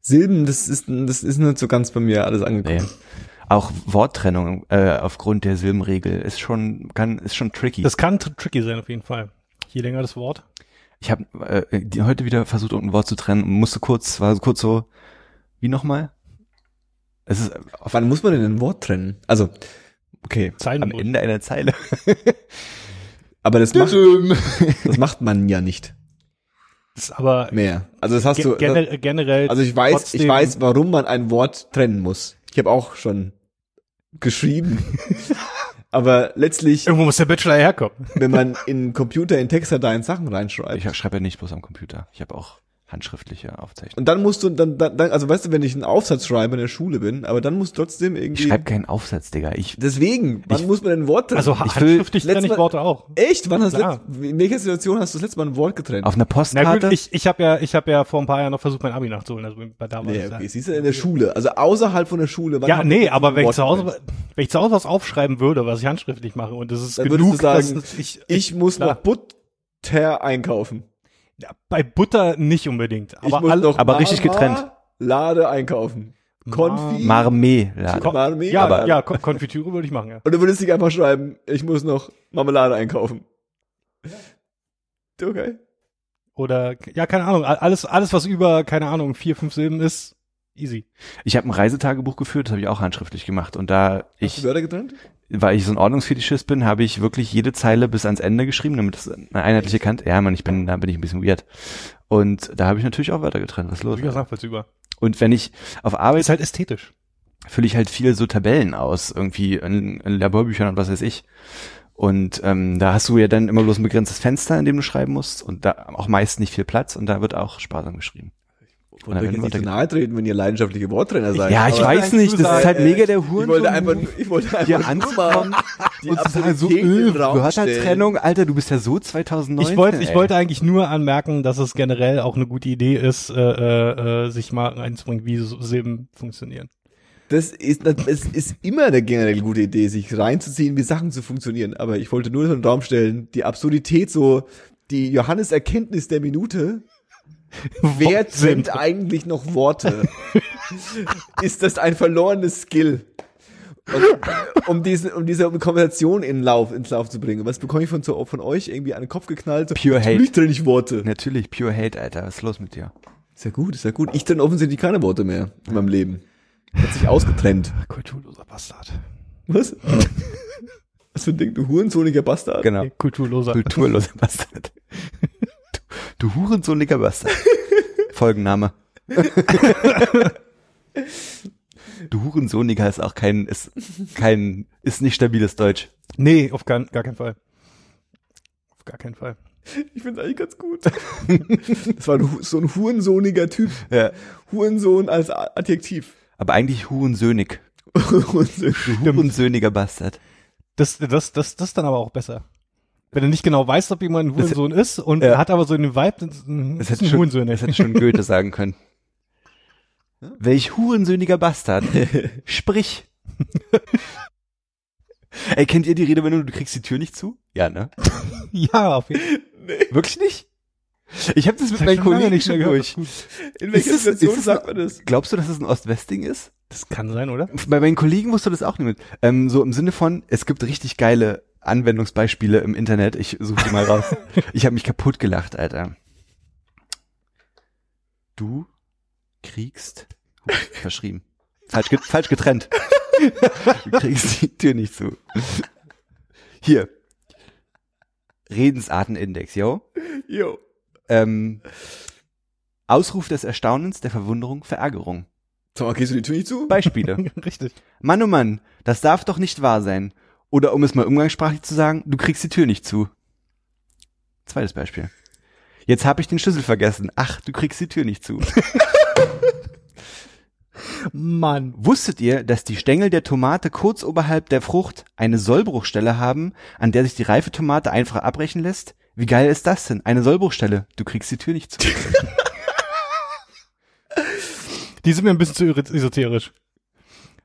Silben, das ist, das ist nicht so ganz bei mir alles angekommen. Nee. Auch Worttrennung äh, aufgrund der Silbenregel ist schon kann ist schon tricky. Das kann tr- tricky sein auf jeden Fall. Je länger das Wort. ich habe äh, die- heute wieder versucht, ein Wort zu trennen und musste kurz, war so kurz so, wie nochmal? Es ist auf, Wann muss man denn ein Wort trennen? Also, okay. Zeilen am Ende einer Zeile. Aber das macht, das macht man ja nicht aber mehr. Also das hast ge du. gener generell. Also ich weiß, ich weiß, warum man ein Wort trennen muss. Ich habe auch schon geschrieben. Aber letztlich, Irgendwo muss der Bachelor herkommen. wenn man in Computer in Textdateien Sachen reinschreibt, Ich schreibe ja nicht bloß am Computer. Ich habe auch handschriftliche Aufzeichnungen. und dann musst du dann, dann, dann, also weißt du, wenn ich einen Aufsatz schreibe in der Schule bin, aber dann muss trotzdem Ich irgendwie. schreibe keinen Aufsatz, Digga. Ich Deswegen, wann Ich- muss man ein Wort trennen? Also Ich handschriftlich trenne ich Worte auch. Echt? Wann hast du Klar. letzt, in welcher Situation hast du das letzte Mal ein Wort getrennt? auf einer Na Postkarte. gut, ich, ich habe ja, ich habe ja vor ein paar Jahren noch versucht, mein Abi nachzuholen. Also bei da war nee, okay, ja. siehst du in der Schule, also außerhalb von der Schule. wann Ja, nee, aber wenn ich zu Hause, getrennt? wenn ich zu Hause was aufschreiben würde, was ich handschriftlich mache, und das ist Dann genug, du sagen, dass ich, Ich muss Klar. noch Butter einkaufen. Ja, bei Butter nicht unbedingt, Ich aber muss alle, noch aber richtig getrennt. Lade einkaufen. Konfi. Marmelade. Ko- Marmelade. ja, aber- ja, Kon- Konfitüre würde ich machen, ja. Und du würdest dich einfach schreiben, ich muss noch Marmelade einkaufen. Okay. Oder ja, keine Ahnung, alles, alles was über, keine Ahnung, vier, fünf Silben ist, easy. Ich habe ein Reisetagebuch geführt, das habe ich auch handschriftlich gemacht. Und da Hast ich, Wörter getrennt? weil ich so ein Ordnungsfetischist bin, habe ich wirklich jede Zeile bis ans Ende geschrieben, damit es eine einheitliche Kante. Ja, man, ich bin, da bin ich ein bisschen weird. Und da habe ich natürlich auch Wörter getrennt. Was ist los? Durchaus nachvollziehbar. Und wenn ich auf Arbeit Ist halt ästhetisch. fülle ich halt viel so Tabellen aus, irgendwie in, in Laborbüchern und was weiß ich. Und ähm, da hast du ja dann immer bloß ein begrenztes Fenster, in dem du schreiben musst und da auch meist nicht viel Platz und da wird auch sparsam geschrieben. Ich wollte euch jetzt nicht so nahe treten, wenn ihr leidenschaftliche Worttrenner seid. ja, ich aber weiß nicht, das ist halt äh, mega der Ich Huren. wollte einfach, ich wollte einfach hier mal die und zu sagen, so, Absurdität in öh, den Alter, du bist ja so 2019. Ich wollte, ich wollte eigentlich nur anmerken, dass es generell auch eine gute Idee ist, äh, äh, äh, sich mal reinzubringen, wie so Silben funktionieren. Das ist, es ist immer eine generell gute Idee, sich reinzuziehen, wie Sachen zu funktionieren. Aber ich wollte nur so einen Raum stellen, die Absurdität so, die Johannes Erkenntnis der Minute. Wer Wortsinn. trennt eigentlich noch Worte? ist das ein verlorenes Skill? Und, um diese, um diese Konversation in Lauf, ins Lauf zu bringen. Was bekomme ich von, von euch irgendwie an den Kopf geknallt? Pure Hate. Natürlich trenne ich Worte. Natürlich, pure Hate, Alter, was ist los mit dir? Ist ja gut, ist ja gut. Ich trenne offensichtlich keine Worte mehr in meinem Leben. Hat sich ausgetrennt. Kulturloser Bastard. Was? Was für ein Ding, du hurensohniger Bastard? Genau. Nee, kulturloser. Kulturloser Bastard. Du, hurensohniger Bastard. Folgenname. du Hurensohniger ist auch kein, ist kein, ist nicht stabiles Deutsch. Nee, auf gar, gar keinen Fall. Auf gar keinen Fall. Ich find's eigentlich ganz gut. Das war ein so ein hurensohniger Typ. Ja. Hurensohn als A- Adjektiv. Aber eigentlich Hurensöhnig. Hurensöhniger Bastard. Das, das, das, das ist dann aber auch besser. Wenn du nicht genau weißt, ob jemand ein Das- Hurensohn ist und Ja. hat aber so einen Vibe, dann ist ein, Das ist hätte ein schon, Hurensohn. das hätte schon Goethe sagen können. Welch hurensöhniger Bastard. Sprich. Ey, kennt ihr die Redewendung, du kriegst die Tür nicht zu? Ja, ne? Ja, auf jeden Fall. Wirklich nicht? Ich habe das mit meinen Kollegen nicht schon gehört. durch. In welcher Ist Situation das- sagt man das? Glaubst du, dass es ein Ost-West-Ding ist? Das kann sein, oder? Bei meinen Kollegen wusste das auch nicht mit. Ähm, so im Sinne von, es gibt richtig geile Anwendungsbeispiele im Internet. Ich suche die mal raus. ich habe mich kaputt gelacht, Alter. Du kriegst Huch, verschrieben. Falsch, get falsch getrennt. du kriegst die Tür nicht zu. Hier. Redensartenindex, yo. Jo. Ähm, Ausruf des Erstaunens, der Verwunderung, Verärgerung. Sag mal, gehst du die Tür nicht zu? Beispiele. Richtig. Mann, oh Mann, das darf doch nicht wahr sein. Oder um es mal umgangssprachlich zu sagen, du kriegst die Tür nicht zu. Zweites Beispiel. Jetzt habe ich den Schlüssel vergessen. Ach, du kriegst die Tür nicht zu. Mann. Wusstet ihr, dass die Stängel der Tomate kurz oberhalb der Frucht eine Sollbruchstelle haben, an der sich die reife Tomate einfach abbrechen lässt? Wie geil ist das denn? Eine Sollbruchstelle. Du kriegst die Tür nicht zu. Die sind mir ein bisschen zu esoterisch.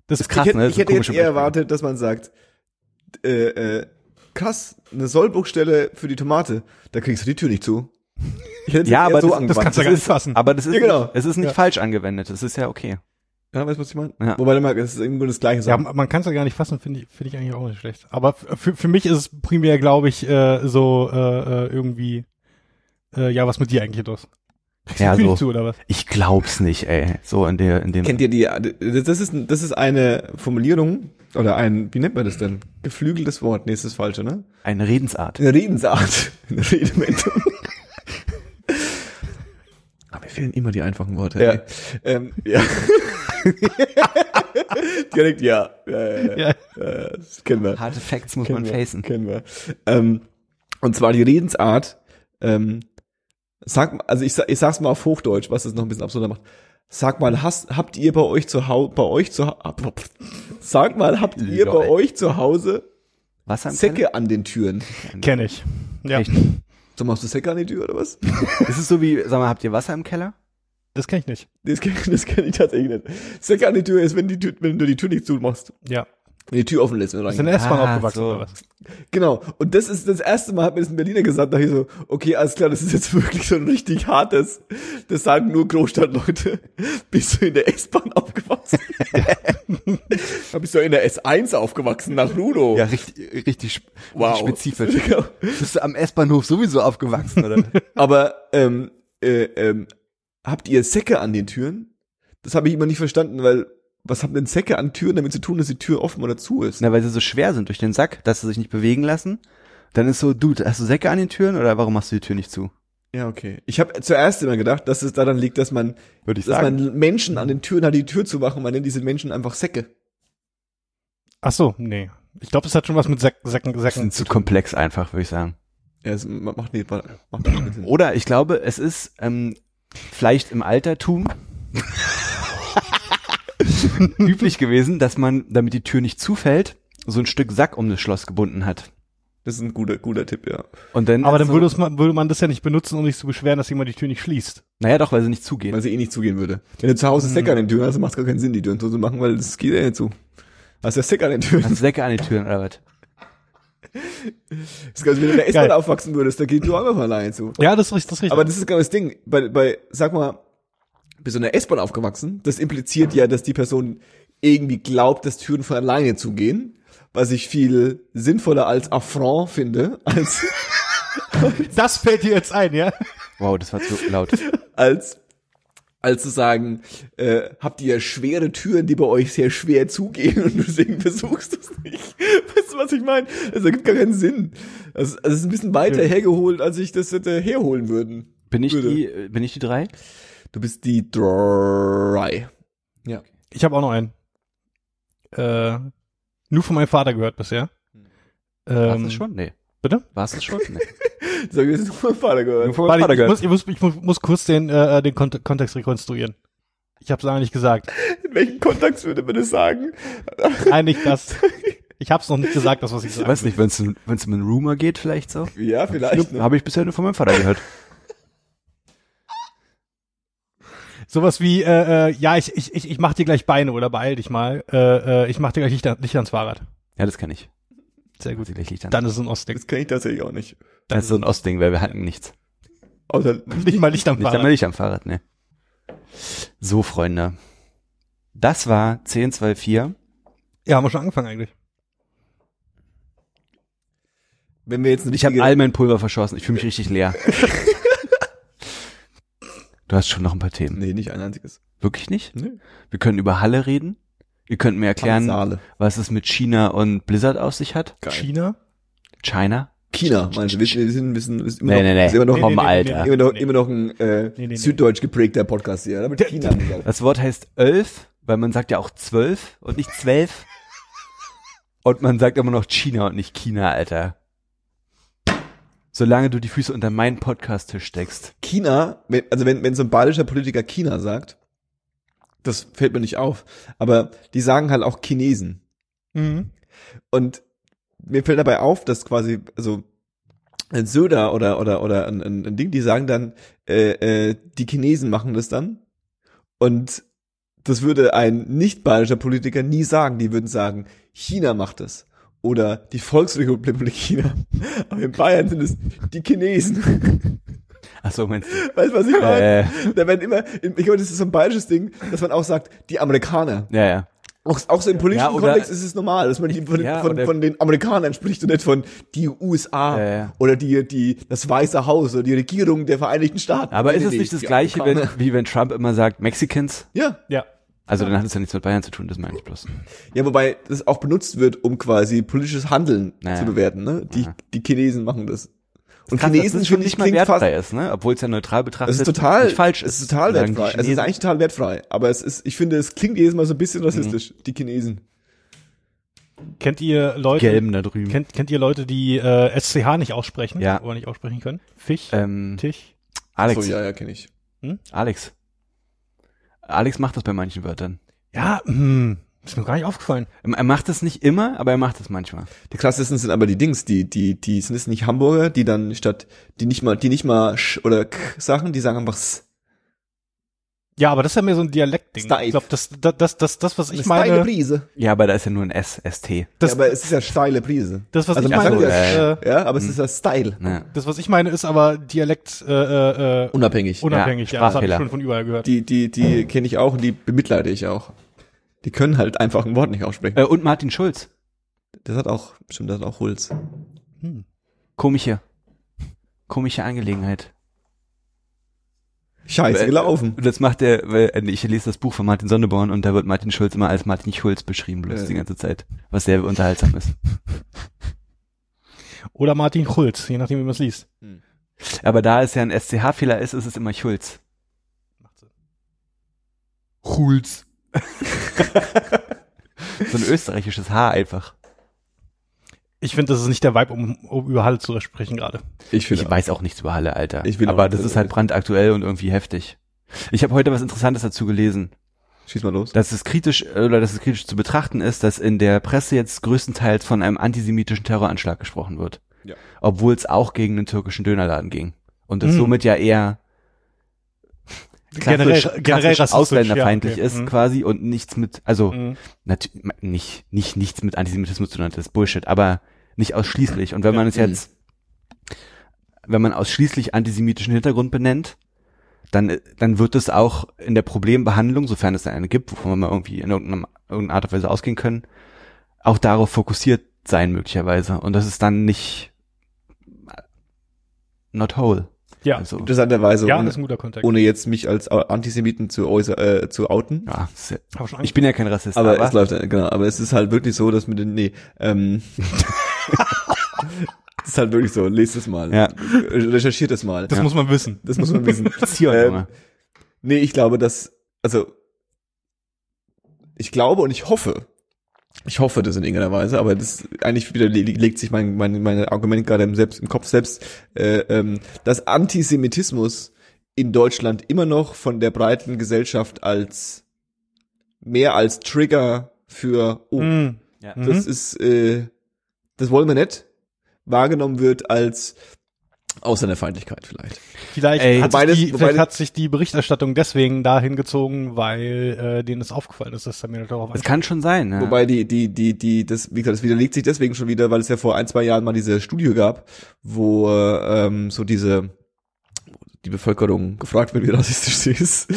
Das, ist krass, ich hätte, ne? ich hätte jetzt eher erwartet, dass man sagt, äh, äh, krass, eine Sollbruchstelle für die Tomate, da kriegst du die Tür nicht zu. Ich hätte es Ja, aber so das- das kannst du Das gar nicht ist, fassen. aber das ist, Ja, genau. nicht, es ist nicht Ja. falsch angewendet. Das ist ja okay. Ja, weißt du, was ich meine? Ja. Wobei, mal, das ist irgendwie das Gleiche. Ja, man kann es ja gar nicht fassen, finde ich, finde ich eigentlich auch nicht schlecht. Aber für, für mich ist es primär, glaube ich, äh, so äh, äh, irgendwie, äh, ja, was mit dir eigentlich los? Ja, so. nicht zu, oder was? Ich glaub's nicht, ey. So in der, in dem. Kennt ihr die, das ist, das ist eine Formulierung, oder ein, wie nennt man das denn? Geflügeltes Wort. Nee, ist das falsche, ne? Eine Redensart. Eine Redensart. Eine Redewendung. Aber mir fehlen immer die einfachen Worte. Ja. ey. Ähm, ja. Direkt ja. Ja, ja, ja. Ja. Das kennen wir. Harte Facts muss Kennen man wir, facen. Kennen wir. Ähm, und zwar die Redensart, ähm, sag, also ich, ich sag's mal auf Hochdeutsch, was es noch ein bisschen absurder macht. Sag mal, hast, habt ihr bei euch zu Hause, bei euch zu Hause, sag mal, habt ihr bei euch zu Hause Säcke an den Türen? Kenn ich. Ja, Echt? So machst du Säcke an die Tür oder was? Ist es so wie, sag mal, habt ihr Wasser im Keller? Das kenn ich nicht. Das kenn, das kenn ich tatsächlich nicht. Säcke an die Tür ist, wenn, die Tür, wenn du die Tür nicht zumachst. Ja. Wenn die Tür offen lässt. Wenn du Ist in der S-Bahn Ah, aufgewachsen, so. oder was? Genau. Und das ist das erste Mal, hat mir das ein Berliner gesagt, da dachte ich so, okay, alles klar, das ist jetzt wirklich so ein richtig hartes, das sagen nur Großstadtleute. Bist du in der S-Bahn aufgewachsen? da bist du in der S1 aufgewachsen, nach Rudo. Ja, richtig, richtig Wow. spezifisch. Genau. Bist du am S-Bahnhof sowieso aufgewachsen, oder? Aber ähm, äh, ähm, habt ihr Säcke an den Türen? Das habe ich immer nicht verstanden, weil was haben denn Säcke an Türen damit zu tun, dass die Tür offen oder zu ist? Na, weil sie so schwer sind durch den Sack, dass sie sich nicht bewegen lassen. Dann ist so, Dude, hast du Säcke an den Türen oder warum machst du die Tür nicht zu? Ja, okay. Ich habe zuerst immer gedacht, dass es daran liegt, dass man, Würde ich dass sagen. man Menschen an den Türen hat, die Tür zu machen. Man nennt diese Menschen einfach Säcke. Ach so, nee. Ich glaube, es hat schon was mit Säcken, Säcken, Das Säcken sind zu komplex einfach, würde ich sagen. Ja, es macht nicht, macht nicht Sinn. Oder ich glaube, es ist ähm, vielleicht im Altertum üblich gewesen, dass man, damit die Tür nicht zufällt, so ein Stück Sack um das Schloss gebunden hat. Das ist ein guter, guter Tipp, ja. Und dann Aber dann so, würde, es, man- würde man das ja nicht benutzen, um sich zu beschweren, dass jemand die Tür nicht schließt. Naja, doch, weil sie nicht zugehen. Weil sie eh nicht zugehen würde. Wenn du zu Hause Säcke an den Türen hast, dann macht es gar keinen Sinn, die Türen so zu machen, weil das geht ja nicht zu. Hast ja Säcke an den Türen. Hast du Säcke an den Türen oder was? Das ist, also wenn du in der S-Bahn aufwachsen würdest, da geht die Tür einfach alleine zu. Ja, das ist richtig. Das ist richtig. Aber das ist genau das Ding. Bei, bei, sag mal, bist du in der S-Bahn aufgewachsen? Das impliziert ja, dass die Person irgendwie glaubt, dass Türen von alleine zugehen. Was ich viel sinnvoller als Affront finde, als, das fällt dir jetzt ein, ja? Wow, das war zu laut. als, als zu sagen, äh, habt ihr schwere Türen, die bei euch sehr schwer zugehen und deswegen versuchst du es nicht. Weißt du, was ich meine? Das ergibt gar keinen Sinn. Also, also es ist ein bisschen weiter hergeholt, als ich das hätte herholen würden. Bin ich Würde. die, äh, bin ich die drei? Du bist die drei. Ja. Ich habe auch noch einen. Äh, nur von meinem Vater gehört bisher. Warst Ähm, du es schon? Nee. Bitte? Warst du es schon? Nee. So, wir sind vom Vater gehört. Warte, Vater ich, muss, ich, muss, ich muss, muss kurz den, äh, den Kont Kontext rekonstruieren. Ich habe es lange nicht gesagt. In welchem Kontext würde man das sagen? Nein, nicht das. Ich habe es noch nicht gesagt, das was ich Ich sage. weiß nicht, wenn es um einen Rumor geht, vielleicht so. Ja, vielleicht. Ne? Habe ich bisher nur von meinem Vater gehört. Sowas wie, äh, äh, ja, ich, ich, ich, ich mach dir gleich Beine oder beeil dich mal. Äh, äh, ich mach dir gleich Licht, an- Licht ans Fahrrad. Ja, das kann ich. Sehr gut. Dann. Dann ist es ein Ostding. Das kenne ich tatsächlich auch nicht. Das ist so ein Ostding, weil wir hatten nichts. Außer, Nicht mal Licht am Nicht einmal Fahrrad. Licht am Fahrrad, ne. So, Freunde. Das war 1024. Ja, haben wir schon angefangen eigentlich. wenn wir jetzt Ich habe all mein Pulver verschossen. Ich fühle mich richtig leer. du hast schon noch ein paar Themen. Nee, nicht ein einziges. Wirklich nicht? Nee. Wir können über Halle reden. Ihr könnt mir erklären, was es mit China und Blizzard auf sich hat. Geil. China? China? China, meinst du? Wir, sind, wir sind, wir sind immer Nee, noch, nee, nee. immer noch, Nee, nee, nee, Alter. nee, immer noch, nee. immer noch ein äh, Nee, nee, nee. süddeutsch geprägter Podcast hier. Der- China. Das Wort heißt elf, weil man sagt ja auch zwölf und nicht zwölf. Und man sagt immer noch China und nicht China, Alter. Solange du die Füße unter meinen Podcast-Tisch steckst. China, also wenn, wenn so ein badischer Politiker China sagt, das fällt mir nicht auf, aber die sagen halt auch Chinesen. Mhm. Und mir fällt dabei auf, dass quasi, also ein Söder oder oder oder ein, ein, ein Ding, die sagen dann, äh, äh, die Chinesen machen das dann. Und das würde ein nicht bayerischer Politiker nie sagen. Die würden sagen, China macht es. Oder die Volksrepublik China. Aber in Bayern sind es die Chinesen. Ach so, meinst du? Weißt du, was ich meine? Äh, Da werden immer, ich glaube, das ist so ein bayerisches Ding, dass man auch sagt, die Amerikaner. ja, ja. Auch, auch so im politischen Ja, oder- Kontext ist es normal, dass man die von, Ja, von, oder- von den Amerikanern spricht und nicht von die USA Ja, ja. oder die, die, das Weiße Haus oder die Regierung der Vereinigten Staaten. Aber Nee, ist es nicht das gleiche, wenn, wie wenn Trump immer sagt Mexicans? Ja. Ja. Also dann hat es ja nichts mit Bayern zu tun, das meine ich bloß. Ja, wobei das auch benutzt wird, um quasi politisches Handeln Naja. zu bewerten, ne? Die, die Chinesen machen das. Und Krass, Chinesen finde ich nicht mal fast, wertfrei ist, ne? Obwohl es ja neutral betrachtet das ist total, nicht falsch es ist. ist total wertfrei. Es ist eigentlich total wertfrei. Aber es ist, ich finde, es klingt jedes Mal so ein bisschen rassistisch, die Chinesen. Kennt ihr Leute, Gelben da drüben. kennt, kennt ihr Leute, die äh, SCH nicht aussprechen? Ja. Oder nicht aussprechen können? Fisch, ähm, Tisch. Alex, So, ja, ja, kenne ich. Alex. Alex macht das bei manchen Wörtern. Ja, hm, ist mir gar nicht aufgefallen. Er macht es nicht immer, aber er macht es manchmal. Die krassesten sind aber die Dings, die, die, die sind es nicht Hamburger, die dann statt, die nicht mal, die nicht mal sch oder k Sachen, die sagen einfach s. Ja, aber das ist ja mehr so ein Dialektding. Steif. Ich glaube, das, das, das, das, das, was Eine ich steile meine, Prise. Ja, aber da ist ja nur ein S, ST. das, ja, aber es ist ja steile Prise. das, was also ich meine, ja, äh, Ja, aber es ist ja Style. Ja. das, was ich meine, ist aber Dialekt äh, äh, äh, Unabhängig. unabhängig. Ja, Ja, das habe ich Sprachfehler. schon von überall gehört. Die, die, die kenne ich auch und die bemitleide ich auch. Die können halt einfach ein Wort nicht aussprechen. Äh, und Martin Schulz. Das hat auch, bestimmt, das hat auch Holz. Hm. Komische. Komische Angelegenheit. Scheiße Äh, gelaufen. Und das macht er, weil äh, ich lese das Buch von Martin Sonneborn und da wird Martin Schulz immer als Martin Schulz beschrieben, bloß Ja. die ganze Zeit. Was sehr unterhaltsam ist. Oder Martin Schulz, je nachdem, wie man es liest. Aber da es ja ein SCH-Fehler ist, ist es immer Schulz. Macht Sinn. Schulz. so ein österreichisches H einfach. Ich finde, das ist nicht der Vibe, um, um über Halle zu sprechen gerade. Ich Ich weiß auch nichts über Halle, Alter. Ich will Aber das ist halt brandaktuell und irgendwie heftig. Ich habe heute was Interessantes dazu gelesen, Schieß mal los. dass es kritisch oder dass es kritisch zu betrachten ist, dass in der Presse jetzt größtenteils von einem antisemitischen Terroranschlag gesprochen wird. Ja. Obwohl es auch gegen einen türkischen Dönerladen ging. Und es Mhm. somit ja eher klassisch, generell klassisch rassistisch, ausländerfeindlich ja, okay. ist Mhm. quasi und nichts mit, also Mhm. natürlich nicht nicht nichts mit Antisemitismus zu tun hat, das ist Bullshit, aber nicht ausschließlich. Und wenn Ja. man es Mhm. jetzt, wenn man ausschließlich antisemitischen Hintergrund benennt, dann dann wird es auch in der Problembehandlung, sofern es da eine gibt, wovon wir mal irgendwie in irgendeiner, irgendeiner Art und Weise ausgehen können, auch darauf fokussiert sein möglicherweise. Und das ist dann nicht not whole. Ja, Also, Interessanterweise, ja, ohne, das ist ein guter Kontext. ohne jetzt mich als Antisemiten zu, äußer, äh, zu outen. ja, ich bin ja kein Rassist, Aber, aber, es läuft, äh, genau, aber es ist halt wirklich so, dass mit den, nee, ähm, es ist halt wirklich so, lest es mal. Ja. Recherchiert es mal. das muss man wissen. Das muss man wissen. Ähm. Nee, ich glaube, dass, also, ich glaube und ich hoffe, ich hoffe das in irgendeiner Weise, aber das eigentlich wieder le- legt sich mein, mein, mein Argument gerade im, selbst, im Kopf selbst, äh, ähm, dass Antisemitismus in Deutschland immer noch von der breiten Gesellschaft als mehr als Trigger für, oh, Mhm. Ja. das ist, äh, das wollen wir nicht, wahrgenommen wird als Ausländerfeindlichkeit vielleicht. Vielleicht, Ey, hat, wobei sich das- die, vielleicht das- hat sich die Berichterstattung deswegen dahin gezogen, weil äh, denen es aufgefallen ist, dass Samir darauf Es kann schon sein, ne? Wobei die, die, die, die, das, wie gesagt, das widerlegt sich deswegen schon wieder, weil es ja vor ein, zwei Jahren mal diese Studie gab, wo äh, ähm, so diese die Bevölkerung gefragt wird, wie rassistisch sie ist.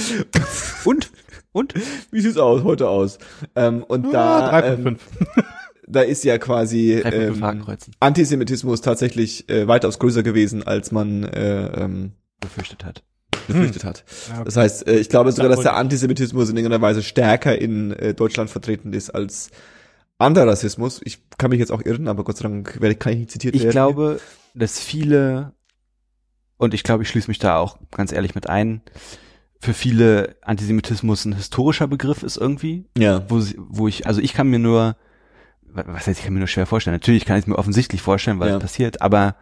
Und? Und? wie sieht's aus heute aus? Ähm, und Ja, da, drei von ähm, fünf. Da ist ja quasi ähm. Antisemitismus tatsächlich äh, weitaus größer gewesen, als man äh, ähm, Befürchtet hat. befürchtet hat. Ja, okay. Das heißt, äh, ich glaube sogar, dass der. Antisemitismus in irgendeiner Weise stärker in äh, Deutschland vertreten ist als anderer Rassismus. Ich kann mich jetzt auch irren, aber Gott sei Dank werde, kann ich nicht zitiert Ich werden. glaube, dass viele, und ich glaube, ich schließe mich da auch ganz ehrlich mit ein, für viele Antisemitismus ein historischer Begriff ist irgendwie, Ja. wo, sie, wo ich, also ich kann mir nur, was heißt, ich kann mir nur schwer vorstellen. Natürlich kann ich es mir offensichtlich vorstellen, weil Ja. passiert, aber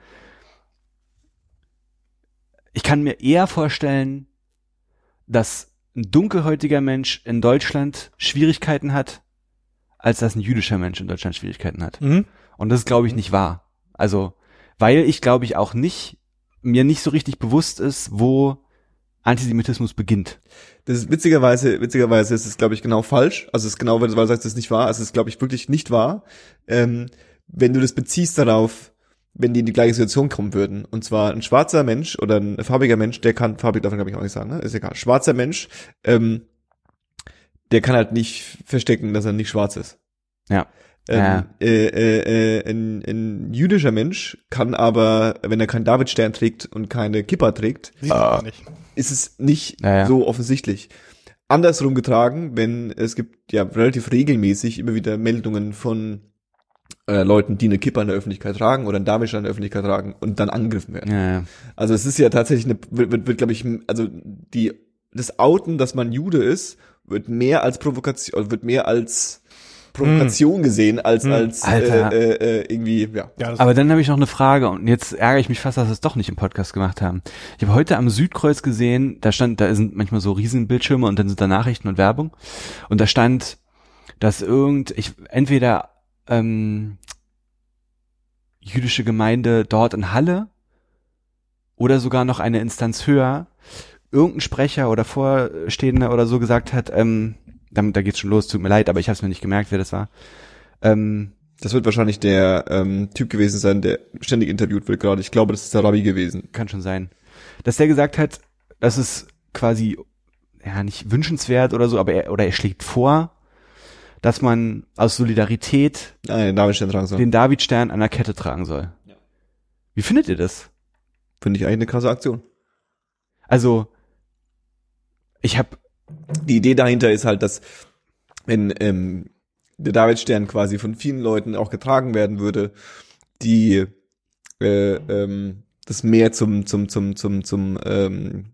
ich kann mir eher vorstellen, dass ein dunkelhäutiger Mensch in Deutschland Schwierigkeiten hat, als dass ein jüdischer Mensch in Deutschland Schwierigkeiten hat. Mhm. Und das ist, glaube ich, nicht wahr. Also, weil ich, glaube ich, auch nicht, mir nicht so richtig bewusst ist, wo Antisemitismus beginnt. Das ist witzigerweise, witzigerweise ist es, glaube ich, genau falsch. Also es ist genau, weil du sagst, es ist nicht wahr. Also es ist, glaube ich, wirklich nicht wahr. Ähm, wenn du das beziehst darauf, wenn die in die gleiche Situation kommen würden. Und zwar ein schwarzer Mensch oder ein farbiger Mensch, der kann, farbig darf man glaube ich auch nicht sagen, ne? Ist egal. Schwarzer Mensch, ähm, der kann halt nicht verstecken, dass er nicht schwarz ist. Ja. Ähm, Ja. äh, äh, äh, ein, ein jüdischer Mensch kann aber, wenn er keinen Davidstern trägt und keine Kippa trägt, Sieht man gar nicht. Ist es nicht Ja, ja. so offensichtlich. Andersrum getragen, wenn es gibt ja relativ regelmäßig immer wieder Meldungen von äh, Leuten, die eine Kippa in der Öffentlichkeit tragen oder einen Davidstern in der Öffentlichkeit tragen und dann angegriffen werden. Ja, ja. Also es ist ja tatsächlich eine, wird, wird, wird glaube ich, also die, das Outen, dass man Jude ist, wird mehr als Provokation, wird mehr als Provokation gesehen, als, Hm. als Alter. Äh, äh, äh, irgendwie, ja. Ja, Aber dann habe ich noch eine Frage und jetzt ärgere ich mich fast, dass wir es doch nicht im Podcast gemacht haben. Ich habe heute am Südkreuz gesehen, da stand, da sind manchmal so Riesenbildschirme und dann sind da Nachrichten und Werbung und da stand, dass irgend, ich entweder ähm, jüdische Gemeinde dort in Halle oder sogar noch eine Instanz höher, irgendein Sprecher oder Vorstehender oder so gesagt hat, ähm, damit, da geht's schon los, tut mir leid, aber ich habe es mir nicht gemerkt, wer das war. Ähm, Das wird wahrscheinlich der ähm, Typ gewesen sein, der ständig interviewt wird gerade. Ich glaube, das ist der Rabbi gewesen. kann schon sein. Dass der gesagt hat, dass es quasi, ja, nicht wünschenswert oder so, aber er, oder er schlägt vor, dass man aus Solidarität Nein, Davidstern tragen soll. den Davidstern an der Kette tragen soll. Wie findet ihr das? Finde ich eigentlich eine krasse Aktion. Also, ich habe Die Idee dahinter ist halt, dass wenn ähm, der Davidstern quasi von vielen Leuten auch getragen werden würde, die äh, ähm, das mehr zum zum zum zum zum ähm,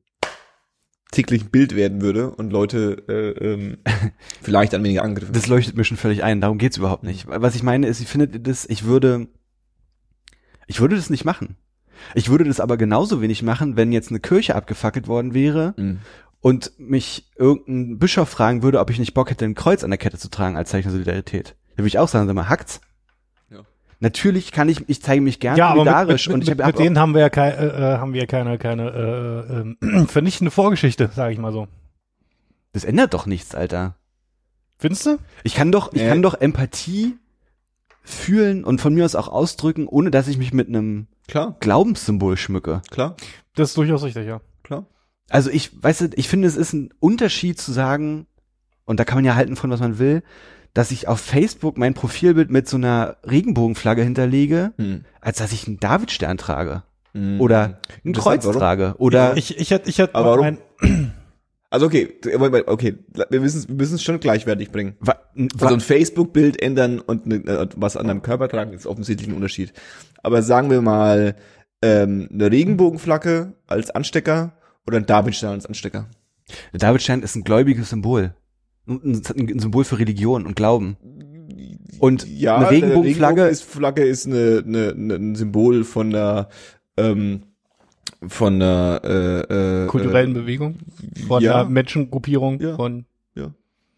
täglichen Bild werden würde und Leute äh, ähm, vielleicht an weniger Angriffe. das leuchtet mir schon völlig ein, darum geht's überhaupt nicht. Was ich meine ist, ich finde das, ich würde, ich würde das nicht machen. Ich würde das aber genauso wenig machen, wenn jetzt eine Kirche abgefackelt worden wäre Mhm. Und mich irgendein Bischof fragen würde, ob ich nicht Bock hätte, ein Kreuz an der Kette zu tragen als Zeichen der Solidarität. Da würde ich auch sagen, sag mal, hackt's. Ja. Natürlich kann ich, ich zeige mich gern ja, aber mit, solidarisch mit, und mit, ich mit, habe mit denen haben wir ja keine, äh, äh, haben wir ja keine, keine äh, äh, vernichtende Vorgeschichte, sage ich mal so. das ändert doch nichts, Alter. Findest du? Ich kann doch, ich Äh. kann doch Empathie fühlen und von mir aus auch ausdrücken, ohne dass ich mich mit einem Klar, Glaubenssymbol schmücke. klar, Das ist durchaus richtig, ja. klar. Also ich, weißt du, ich finde, es ist ein Unterschied zu sagen, und da kann man ja halten von, was man will, dass ich auf Facebook mein Profilbild mit so einer Regenbogenflagge hinterlege, Hm. als dass ich einen Davidstern trage. Hm. Oder ein Interessant, Kreuz warum? trage. Oder Ich, ich hätte, ich hätte Aber warum? Also okay, okay, wir müssen es wir müssen es schon gleichwertig bringen. wa, wa, Also ein Facebook-Bild ändern und ne, äh, was an deinem Körper tragen ist offensichtlich ein Unterschied. Aber sagen wir mal ähm, eine Regenbogenflagge als Anstecker oder ein Davidstern als Anstecker. der Davidstern ist ein gläubiges Symbol. Ein, ein Symbol für Religion und Glauben. Und Ja, eine Regenbogenflagge ist, Flagge ist eine, eine, eine, ein Symbol von der ähm, von der äh, äh, kulturellen Bewegung, von ja. der Menschengruppierung, Ja. von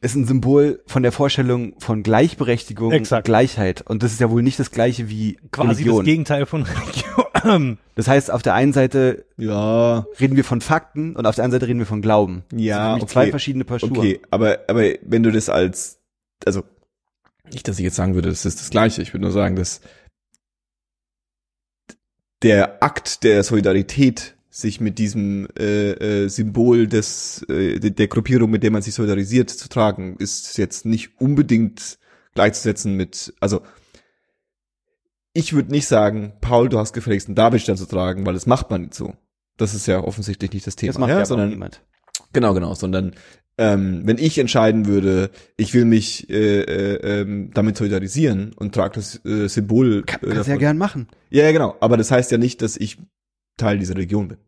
ist ein Symbol von der Vorstellung von Gleichberechtigung Exakt. und Gleichheit. Und das ist ja wohl nicht das gleiche wie quasi Religion. das Gegenteil von Religion. Das heißt, auf der einen Seite ja, reden wir von Fakten und auf der anderen Seite reden wir von Glauben. ja, Nämlich okay. zwei verschiedene Paar Schuhe. Okay, aber, aber wenn du das als, also, nicht, dass ich jetzt sagen würde, das ist das Gleiche, ich würde nur sagen, dass der Akt der Solidarität sich mit diesem äh, äh, Symbol des äh, der Gruppierung, mit der man sich solidarisiert, zu tragen, ist jetzt nicht unbedingt gleichzusetzen mit, also ich würde nicht sagen, Paul, du hast gefälligst einen Davidstern zu tragen, weil das macht man nicht so. Das ist ja offensichtlich nicht das Thema, Das macht ja, ja, sondern niemand. Genau, genau, sondern ähm, wenn ich entscheiden würde, ich will mich äh, äh, ähm, damit solidarisieren und trage das äh, Symbol. Kann, äh, kannst du ja gern machen. ja, ja, genau. Aber das heißt ja nicht, dass ich Teil dieser Region bin.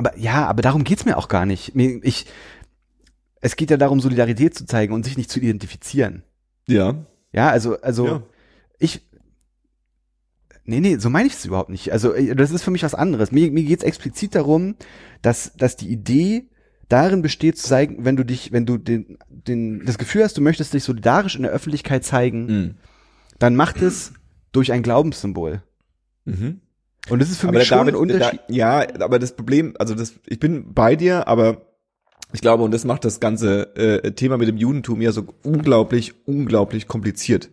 Aber ja, aber darum geht's mir auch gar nicht. Ich, es geht ja darum, Solidarität zu zeigen und sich nicht zu identifizieren. Ja. Ja, also, also ja. ich. Nee, nee, so meine ich es überhaupt nicht. Also, äh, das ist für mich was anderes. Mir, mir geht's explizit darum, dass, dass die Idee darin besteht, zu zeigen, wenn du dich, wenn du den, den, das Gefühl hast, du möchtest dich solidarisch in der Öffentlichkeit zeigen, Mhm. dann macht es durch ein Glaubenssymbol. Mhm. Und das ist für aber mich schon David, ein Unterschied. Der, ja, aber das Problem, also das, ich bin bei dir, aber ich glaube, und das macht das ganze äh, Thema mit dem Judentum ja so unglaublich, unglaublich kompliziert.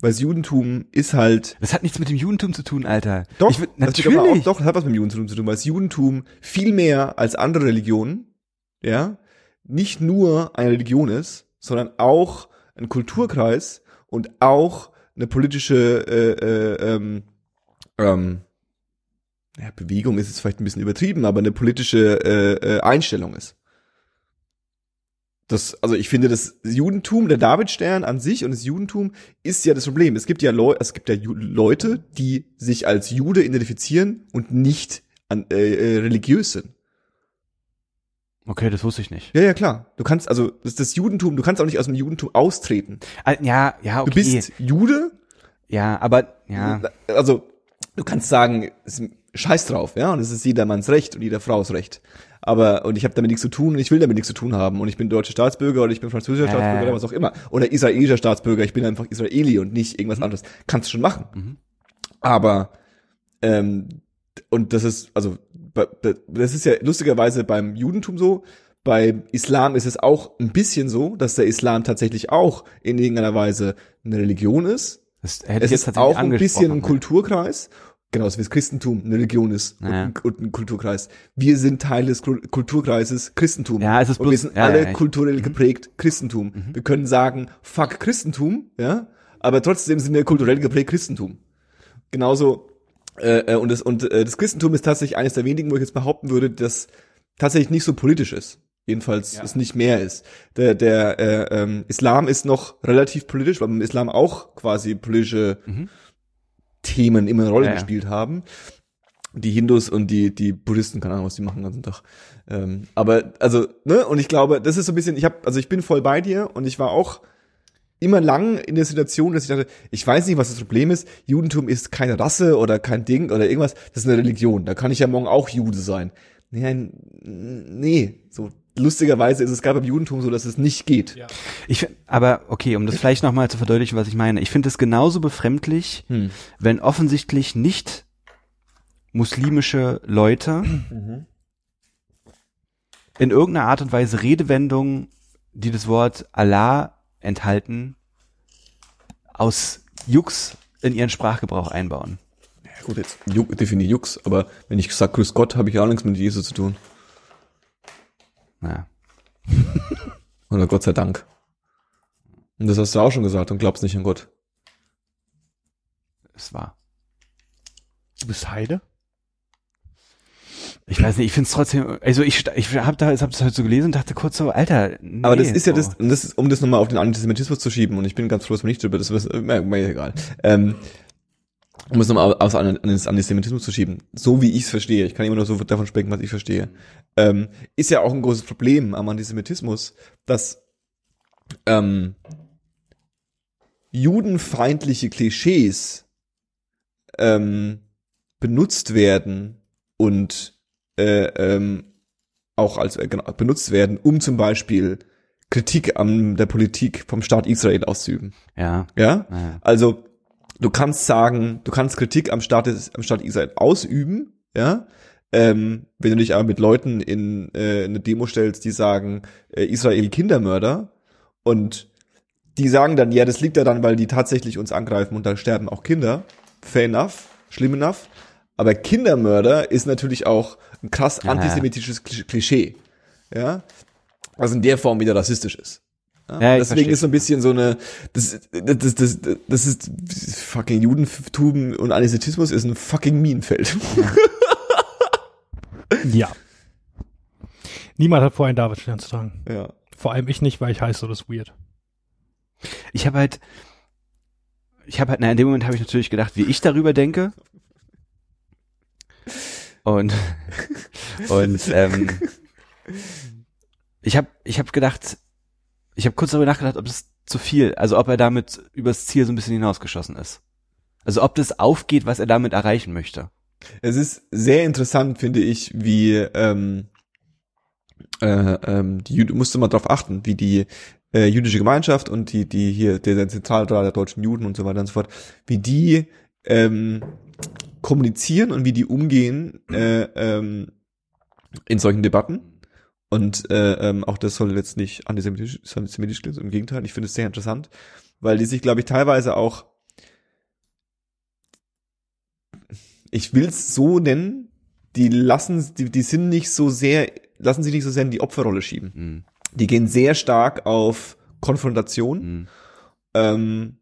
Weil das Judentum ist halt Das hat nichts mit dem Judentum zu tun, Alter. Doch, ich, natürlich. Auch, doch, das hat was mit dem Judentum zu tun, weil das Judentum viel mehr als andere Religionen, ja, nicht nur eine Religion ist, sondern auch ein Kulturkreis und auch eine politische äh, äh, ähm, ähm, ja, Bewegung ist jetzt vielleicht ein bisschen übertrieben, aber eine politische äh, äh, Einstellung ist. Das, also ich finde, das Judentum, der Davidstern an sich und das Judentum ist ja das Problem. Es gibt ja Leu es gibt ja Ju Leute, die sich als Jude identifizieren und nicht an, äh, äh, religiös sind. Okay, das wusste ich nicht. Ja, ja, klar. Du kannst, also, das das Judentum, du kannst auch nicht aus dem Judentum austreten. Ah, Ja, ja, okay. Du bist Jude, ja, aber, ja. also, du kannst sagen, scheiß drauf, ja, und es ist jedermanns Recht und jeder Frau's Recht. Aber, und ich habe damit nichts zu tun und ich will damit nichts zu tun haben. Und ich bin deutscher Staatsbürger oder ich bin französischer Äh. Staatsbürger oder was auch immer. Oder israelischer Staatsbürger, ich bin einfach Israeli und nicht irgendwas anderes. Kannst du schon machen. Mhm. Aber, ähm, und das ist, also, das ist ja lustigerweise beim Judentum so, beim Islam ist es auch ein bisschen so, dass der Islam tatsächlich auch in irgendeiner Weise eine Religion ist. Das hätte Es ich jetzt ist tatsächlich auch ein bisschen ein angesprochen. Genauso wie das Christentum eine Religion ist und, Ja. ein, und ein Kulturkreis. Wir sind Teil des Kul- Kulturkreises Christentum. Ja, es ist und wir bloß- sind ja, alle ja, ich- Mhm. kulturell geprägt Christentum. Wir können sagen, fuck Christentum, ja, aber trotzdem sind wir kulturell geprägt Christentum. Genauso äh, äh, und das und äh, das Christentum ist tatsächlich eines der wenigen, wo ich jetzt behaupten würde, das tatsächlich nicht so politisch ist. Jedenfalls es nicht mehr ist. Der, der äh, ähm, Islam ist noch relativ politisch, weil im Islam auch quasi politische Themen immer eine Rolle Ja, gespielt haben. Die Hindus und die die Buddhisten, keine Ahnung, was die machen den ganzen Tag. Ähm, aber also ne und ich glaube, das ist so ein bisschen. Ich habe also ich bin voll bei dir und ich war auch immer lang in der Situation, dass ich dachte, ich weiß nicht, was das Problem ist. Judentum ist keine Rasse oder kein Ding oder irgendwas. Das ist eine Religion. Da kann ich ja morgen auch Jude sein. Nee, nee. So lustigerweise ist es gerade beim Judentum so, dass es nicht geht. Ja. Ich, aber okay, um das vielleicht nochmal zu verdeutlichen, was ich meine. Ich finde es genauso befremdlich, Hm. wenn offensichtlich nicht muslimische Leute in irgendeiner Art und Weise Redewendungen, die das Wort Allah enthalten, aus Jux in ihren Sprachgebrauch einbauen. Ja, gut, jetzt Juk, definiere Jux, aber wenn ich sag Grüß Gott, habe ich auch nichts mit Jesus zu tun. Ja. Oder Gott sei Dank. Und das hast du auch schon gesagt und glaubst nicht an Gott. Es war. Du bist Heide? Ich weiß nicht, ich finde es trotzdem, also ich, ich habe da, hab das heute so gelesen und dachte kurz so, Alter, nee, Aber das ist ja so. das, und das ist, um das nochmal auf den Antisemitismus zu schieben, und ich bin ganz froh, dass wir nicht drüber, das ist mir, mir egal. Ähm, um es nochmal aus an, an den Antisemitismus zu schieben, so wie ich es verstehe, ich kann immer nur so davon sprechen, was ich verstehe, ähm, ist ja auch ein großes Problem am Antisemitismus, dass ähm, judenfeindliche Klischees ähm, benutzt werden und äh, ähm, auch als äh, genau, benutzt werden, um zum Beispiel Kritik an der Politik vom Staat Israel auszuüben. Ja. Ja? ja. Also du kannst sagen, du kannst Kritik am Staat, am Staat Israel ausüben, ja, ähm, wenn du dich aber mit Leuten in äh, eine Demo stellst, die sagen, äh, Israel Kindermörder und die sagen dann, ja, das liegt ja dann, weil die tatsächlich uns angreifen und da sterben auch Kinder. Fair enough, schlimm enough. Aber Kindermörder ist natürlich auch ein krass Ja, antisemitisches Klisch- Klischee. Ja. Was in der Form wieder rassistisch ist. Ja, deswegen ist so ein bisschen so eine, das, das, das, das ist fucking Judentum und Antisemitismus ist ein fucking Minenfeld. Ja. Niemand hat vor, einen Davidstern zu tragen. ja. Vor allem ich nicht, weil ich heiße, das ist weird. Ich habe halt, ich habe halt, na, in dem Moment habe ich natürlich gedacht, wie ich darüber denke. Und, und, ähm, ich habe, ich habe gedacht, ich habe kurz darüber nachgedacht, ob das zu viel, also ob er damit übers Ziel so ein bisschen hinausgeschossen ist. Also ob das aufgeht, was er damit erreichen möchte. Es ist sehr interessant, finde ich, wie ähm, äh, ähm, die Juden, musste mal drauf achten, wie die äh, jüdische Gemeinschaft und die, die hier, der, der Zentralrat der deutschen Juden und so weiter und so fort, wie die ähm, kommunizieren und wie die umgehen äh, ähm, in solchen Debatten. Und äh, ähm, auch das soll jetzt nicht antisemitisch, antisemitisch klingen, im Gegenteil. Ich finde es sehr interessant, weil die sich, glaube ich, teilweise auch, ich will es so nennen, die lassen, die, die sind nicht so sehr, lassen sich nicht so sehr in die Opferrolle schieben. Mhm. Die gehen sehr stark auf Konfrontation. Mhm. Ähm,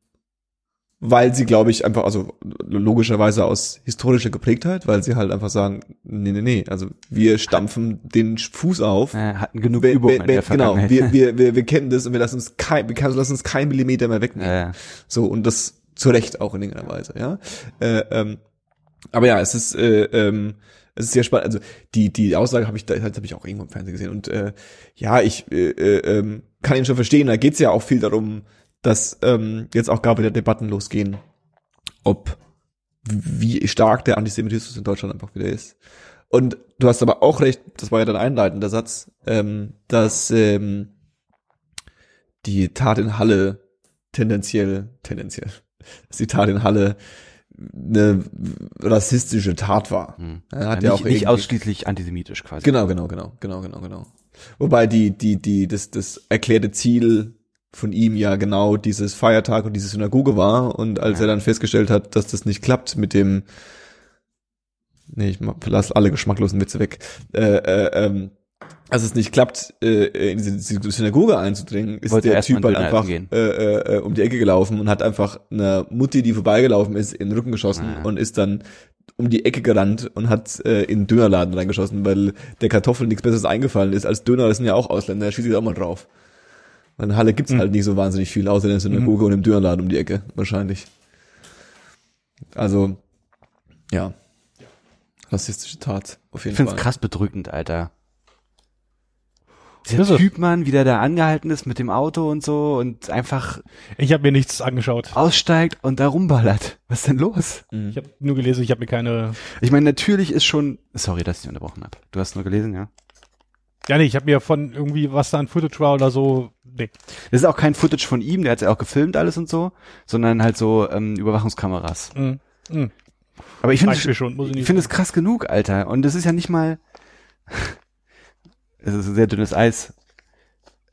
weil sie, glaube ich, einfach, also logischerweise aus historischer Geprägtheit, weil sie halt einfach sagen, nee, nee, nee, also wir stampfen den Fuß auf. Äh, hatten genug Wir- Übungen wir- in der genau, wir, wir, wir, wir kennen das und wir lassen uns kein, wir lassen uns keinen Millimeter mehr wegnehmen. äh, So, und das zu Recht auch in irgendeiner Weise, ja. Äh, ähm, aber ja, es ist, äh, ähm, es ist sehr spannend. Also die, die Aussage habe ich, da habe ich auch irgendwo im Fernsehen gesehen. Und äh, ja, ich äh, äh, ähm, kann ihn schon verstehen. Da geht's ja auch viel darum, dass ähm, jetzt auch gar wieder Debatten losgehen, ob wie stark der Antisemitismus in Deutschland einfach wieder ist. Und du hast aber auch recht, das war ja dein einleitender Satz, ähm, dass ähm, die Tat in Halle tendenziell, tendenziell, dass die Tat in Halle eine rassistische Tat war. hm. Er hat ja, ja nicht, auch nicht ausschließlich antisemitisch quasi. Genau, genau, genau, genau, genau, genau. Wobei die, die, die, das, das erklärte Ziel von ihm ja genau dieses Feiertag und diese Synagoge war. Und als Ja. er dann festgestellt hat, dass das nicht klappt mit dem, nee, ich lass alle geschmacklosen Witze weg, äh, äh, ähm, als es nicht klappt, äh, in diese, Synagoge einzudringen, ist Wollte der Typ halt einfach essen äh, äh, um die Ecke gelaufen und hat einfach einer Mutti, die vorbeigelaufen ist, in den Rücken geschossen Ja. und ist dann um die Ecke gerannt und hat äh, in den Dönerladen reingeschossen, weil der Kartoffel nichts Besseres eingefallen ist. Als Döner das sind ja auch Ausländer, da schießt sich auch mal drauf. Weil in Halle gibt's halt nicht so wahnsinnig viel, außer in der Synagoge und im Dönerladen um die Ecke, wahrscheinlich. Also, ja. Rassistische Tat, auf jeden Ich find's Fall. krass bedrückend, Alter. Ist Dieser es? Typ, Mann, wie der da angehalten ist mit dem Auto und so und einfach Ich habe mir nichts angeschaut. aussteigt und da rumballert. Was ist denn los? Ich habe nur gelesen, ich habe mir keine. Ich meine, natürlich ist schon. Sorry, dass ich dich unterbrochen habe. Du hast nur gelesen, ja? Ja, nee, ich habe mir von irgendwie was da an Footage war oder so. Nee. Das ist auch kein Footage von ihm, der hat ja auch gefilmt alles und so, sondern halt so ähm, Überwachungskameras. Mhm. Mhm. Aber ich finde es krass genug, Alter. Und das ist ja nicht mal. Es ist ein sehr dünnes Eis.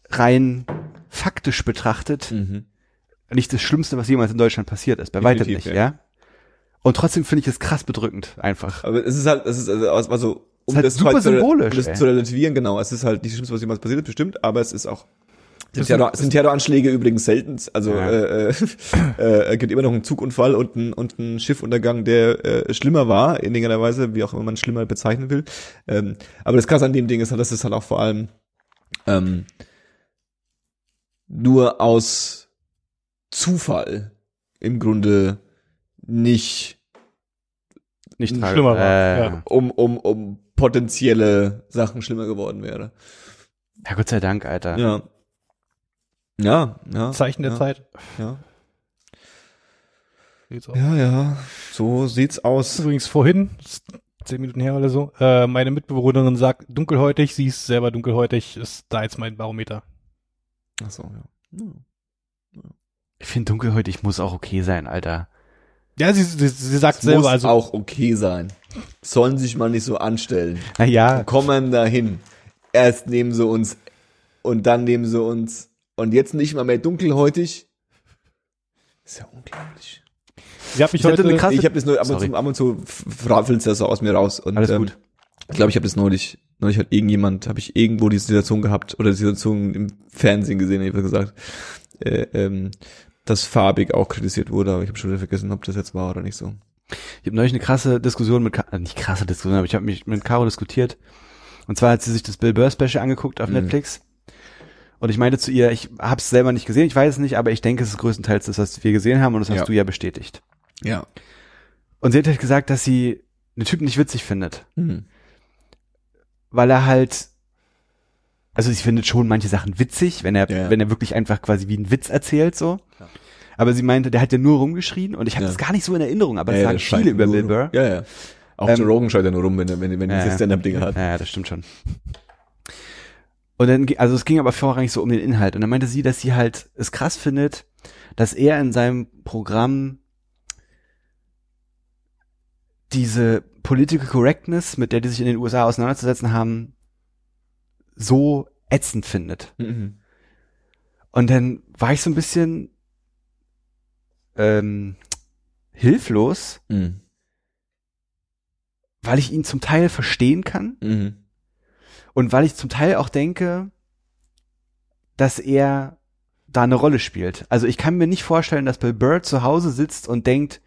Rein faktisch betrachtet Mhm. nicht das Schlimmste, was jemals in Deutschland passiert ist. Bei weitem nicht, ja. ja. Und trotzdem finde ich es krass bedrückend, einfach. Aber es ist halt, es ist also, also um Ist halt das, super zu, symbolisch, um das ey. zu relativieren, genau. Es ist halt nicht das Schlimmste, was jemals passiert ist, bestimmt, aber es ist auch sind, Terroranschläge übrigens selten. Also Ja. äh, äh, äh, gibt immer noch einen Zugunfall und einen und einen Schiffuntergang, der äh, schlimmer war in irgendeiner Weise, wie auch immer man schlimmer bezeichnen will. Ähm, aber das Krasse an dem Ding ist halt, dass es halt auch vor allem ähm, nur aus Zufall im Grunde nicht Nicht Schlimmer war, Äh, ja. um, um, um potenzielle Sachen schlimmer geworden wäre. ja, Gott sei Dank, Alter. Ja. Ja, ja. Zeichen der ja, Zeit. Ja. Sieht's aus. ja, ja. So sieht's aus. Übrigens vorhin, zehn Minuten her oder so, äh, meine Mitbewohnerin sagt, dunkelhäutig, sie ist selber dunkelhäutig, ist da jetzt mein Barometer. Ach so, ja. ja. Ich finde dunkelhäutig muss auch okay sein, Alter. Ja, sie, sie, sie sagt Es selber, muss also auch okay sein. Sollen sich mal nicht so anstellen. Naja, Kommen dahin. Erst nehmen sie uns und dann nehmen sie uns und jetzt nicht mal mehr dunkelhäutig. Ist ja unglaublich. sie hat mich Ich heute, eine krasse- Ich habe das nur ab und zu, ab und zu fraffelt's das so aus mir raus. Und, alles ähm, gut. Ich glaube, ich habe das neulich, neulich hat irgendjemand, habe ich irgendwo die Situation gehabt oder die Situation im Fernsehen gesehen, ich gesagt, äh, ähm, dass farbig auch kritisiert wurde, aber ich habe schon wieder vergessen, ob das jetzt war oder nicht so. Ich habe neulich eine krasse Diskussion mit, Ka äh, nicht krasse Diskussion, aber ich habe mich mit Caro diskutiert. Und zwar hat sie sich das Bill Burr Special angeguckt auf Mhm. Netflix. Und ich meinte zu ihr, ich habe es selber nicht gesehen, ich weiß es nicht, aber ich denke, es ist größtenteils das, was wir gesehen haben und das Ja. hast du ja bestätigt. Ja. Und sie hat halt gesagt, dass sie den Typen nicht witzig findet, Hm. weil er halt, also sie findet schon manche Sachen witzig, wenn er, Ja, wenn er wirklich einfach quasi wie einen Witz erzählt so. Ja. Aber sie meinte, der hat ja nur rumgeschrien und ich habe das gar nicht so in Erinnerung, aber das sagen viele über Bill Burr. Ja, ja. Auch Ähm, Joe Rogan schreit ja nur rum, wenn er, wenn, wenn er Ja, ja. Stand-Up-Dinge hat. Ja, das stimmt schon. Und dann, also es ging aber vorrangig so um den Inhalt. Und dann meinte sie, dass sie halt es krass findet, dass er in seinem Programm diese Political Correctness, mit der die sich in den USA auseinanderzusetzen haben, so ätzend findet. Mhm. Und dann war ich so ein bisschen ähm, hilflos, Mhm. weil ich ihn zum Teil verstehen kann Mhm. Und weil ich zum Teil auch denke, dass er da eine Rolle spielt. Also ich kann mir nicht vorstellen, dass Bill Burr zu Hause sitzt und denkt,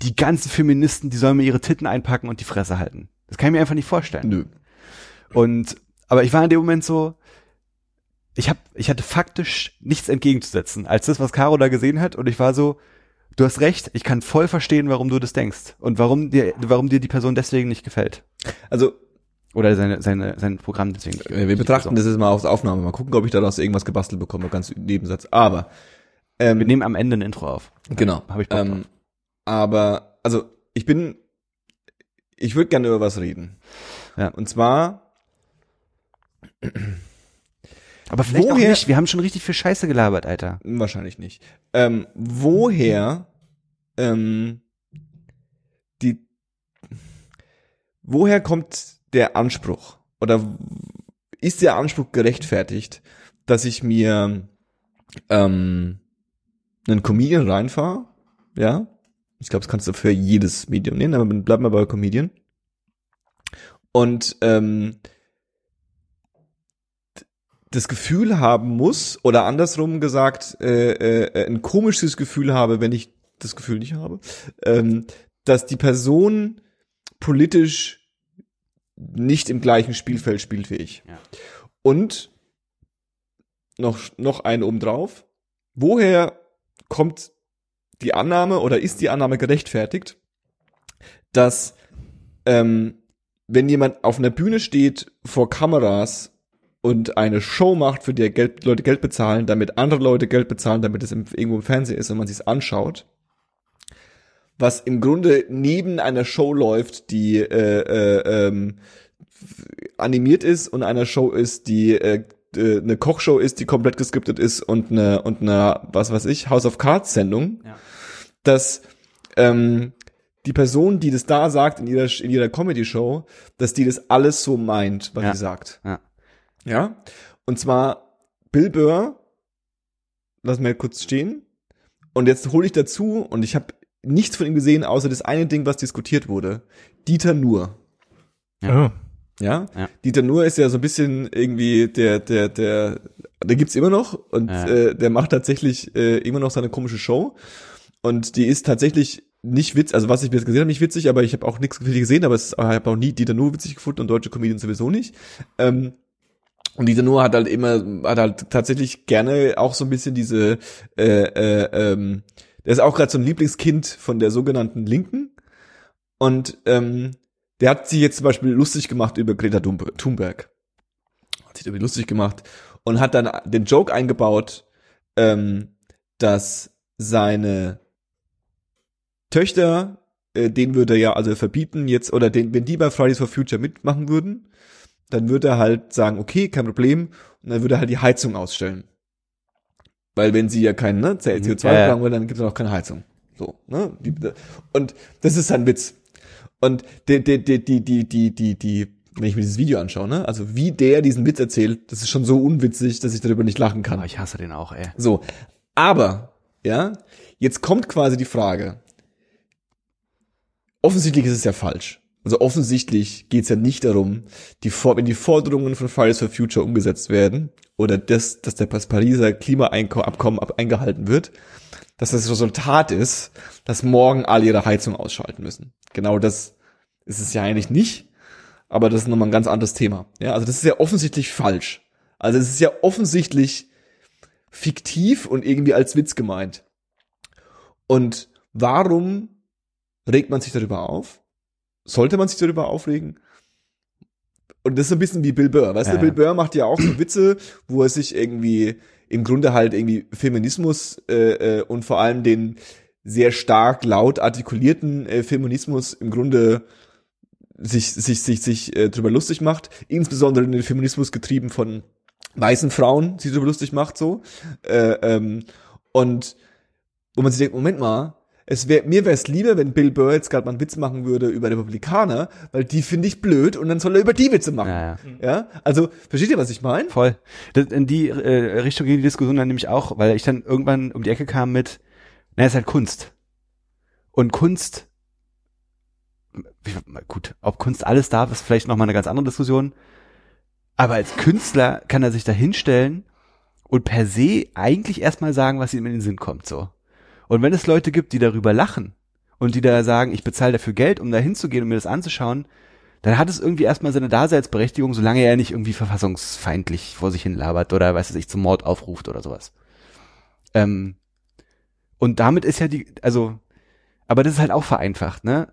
die ganzen Feministen, die sollen mir ihre Titten einpacken und die Fresse halten. Das kann ich mir einfach nicht vorstellen. Nö. Und aber ich war in dem Moment so, ich hab, ich hatte faktisch nichts entgegenzusetzen, als das, was Caro da gesehen hat, und ich war so, du hast recht, ich kann voll verstehen, warum du das denkst und warum dir, warum dir die Person deswegen nicht gefällt Also, oder seine, seine, sein Programm deswegen. äh, wir betrachten das jetzt mal aufs Aufnahme. Mal gucken, ob ich daraus irgendwas gebastelt bekomme, ganz Nebensatz. Aber, ähm, Wir nehmen am Ende ein Intro auf. Genau. Habe ich Bock ähm, aber, also, ich bin, ich würde gerne über was reden. Ja. Und zwar, Aber vielleicht auch woher- nicht. Wir haben schon richtig viel Scheiße gelabert, Alter. wahrscheinlich nicht, ähm, woher, ähm, die, woher kommt der Anspruch? Oder ist der Anspruch gerechtfertigt, dass ich mir, ähm, einen Comedian reinfahre? Ja? Ich glaube, das kannst du für jedes Medium nehmen, aber bleib mal bei Comedian. Und, ähm, das Gefühl haben muss, oder andersrum gesagt, äh, äh, ein komisches Gefühl habe, wenn ich das Gefühl nicht habe, ähm, dass die Person politisch nicht im gleichen Spielfeld spielt wie ich. Ja. Und noch, noch einen obendrauf. Woher kommt die Annahme oder ist die Annahme gerechtfertigt, dass ähm, wenn jemand auf einer Bühne steht vor Kameras und eine Show macht, für die Geld, Leute Geld bezahlen, damit andere Leute Geld bezahlen, damit es im, irgendwo im Fernsehen ist und man sich's anschaut, was im Grunde neben einer Show läuft, die äh, äh, ähm, animiert ist und einer Show ist, die äh, äh, eine Kochshow ist, die komplett geskriptet ist und eine und eine was weiß ich House of Cards Sendung, Ja. dass ähm, die Person, die das da sagt in ihrer in ihrer Comedy Show, dass die das alles so meint, was Ja. sie sagt. Ja. Ja. Und zwar Bill Burr, lass mal kurz stehen. Und jetzt hole ich dazu, und ich habe nichts von ihm gesehen, außer das eine Ding, was diskutiert wurde. Dieter Nuhr. Ja. Oh. Ja? Ja. Dieter Nuhr ist ja so ein bisschen irgendwie der, der, der, der gibt's immer noch und Ja. äh, der macht tatsächlich äh, immer noch seine komische Show. Und die ist tatsächlich nicht witzig, also was ich bis jetzt gesehen habe, nicht witzig, aber ich habe auch nichts viel gesehen, aber es- ich habe auch nie Dieter Nuhr witzig gefunden und deutsche Comedians sowieso nicht. Ähm, und Dieter Nuhr hat halt immer, hat halt tatsächlich gerne auch so ein bisschen diese, äh, äh, ähm, der ist auch gerade so ein Lieblingskind von der sogenannten Linken. Und ähm, der hat sich jetzt zum Beispiel lustig gemacht über Greta Thunber- Thunberg. Hat sich irgendwie lustig gemacht und hat dann den Joke eingebaut, ähm, dass seine Töchter, äh, den würde er ja also verbieten jetzt, oder den, wenn die bei Fridays for Future mitmachen würden, dann würde er halt sagen, okay, kein Problem, und dann würde er halt die Heizung ausstellen. Weil wenn sie ja keinen ne, CO2 Ja, ja. brauchen wollen, dann gibt es auch keine Heizung. So, ne? Die, und das ist ein Witz. Und die, die, die, die, die, die, die, die, wenn ich mir dieses Video anschaue, ne, also wie der diesen Witz erzählt, das ist schon so unwitzig, dass ich darüber nicht lachen kann. Aber ich hasse den auch, ey. So, aber, ja, jetzt kommt quasi die Frage. Offensichtlich ist es ja falsch. Also offensichtlich geht es ja nicht darum, die, wenn die Forderungen von Fridays for Future umgesetzt werden oder das, dass der Pariser Klimaabkommen ab- eingehalten wird, dass das Resultat ist, dass morgen alle ihre Heizung ausschalten müssen. Genau das ist es ja eigentlich nicht, aber das ist nochmal ein ganz anderes Thema. Ja, also das ist ja offensichtlich falsch. Also es ist ja offensichtlich fiktiv und irgendwie als Witz gemeint. Und warum regt man sich darüber auf? Sollte man sich darüber aufregen? Und das ist ein bisschen wie Bill Burr. Weißt Ja, du, Bill. Burr macht ja auch so Witze, wo er sich irgendwie im Grunde halt irgendwie Feminismus äh, äh, und vor allem den sehr stark laut artikulierten äh, Feminismus im Grunde sich sich sich sich äh, drüber lustig macht, insbesondere den Feminismus getrieben von weißen Frauen, sich drüber lustig macht so äh, ähm, und wo man sich denkt, Moment mal, es wär, mir wäre es lieber, wenn Bill Burr jetzt gerade mal einen Witz machen würde über Republikaner, weil die finde ich blöd und dann soll er über die Witze machen. Ja, ja. Ja, also versteht ihr, was ich meine? Voll. Das, in die äh, Richtung ging die Diskussion dann nämlich auch, weil ich dann irgendwann um die Ecke kam mit, na, ist halt Kunst. Und Kunst gut, ob Kunst alles darf, ist vielleicht nochmal eine ganz andere Diskussion. Aber als Künstler kann er sich da hinstellen und per se eigentlich erstmal sagen, was ihm in den Sinn kommt, so. Und wenn es Leute gibt, die darüber lachen und die da sagen, ich bezahle dafür Geld, um da hinzugehen und mir das anzuschauen, dann hat es irgendwie erstmal seine Daseinsberechtigung, solange er nicht irgendwie verfassungsfeindlich vor sich hin labert oder, weiß ich, zum Mord aufruft oder sowas. Ähm, und damit ist ja die, also, aber das ist halt auch vereinfacht, ne?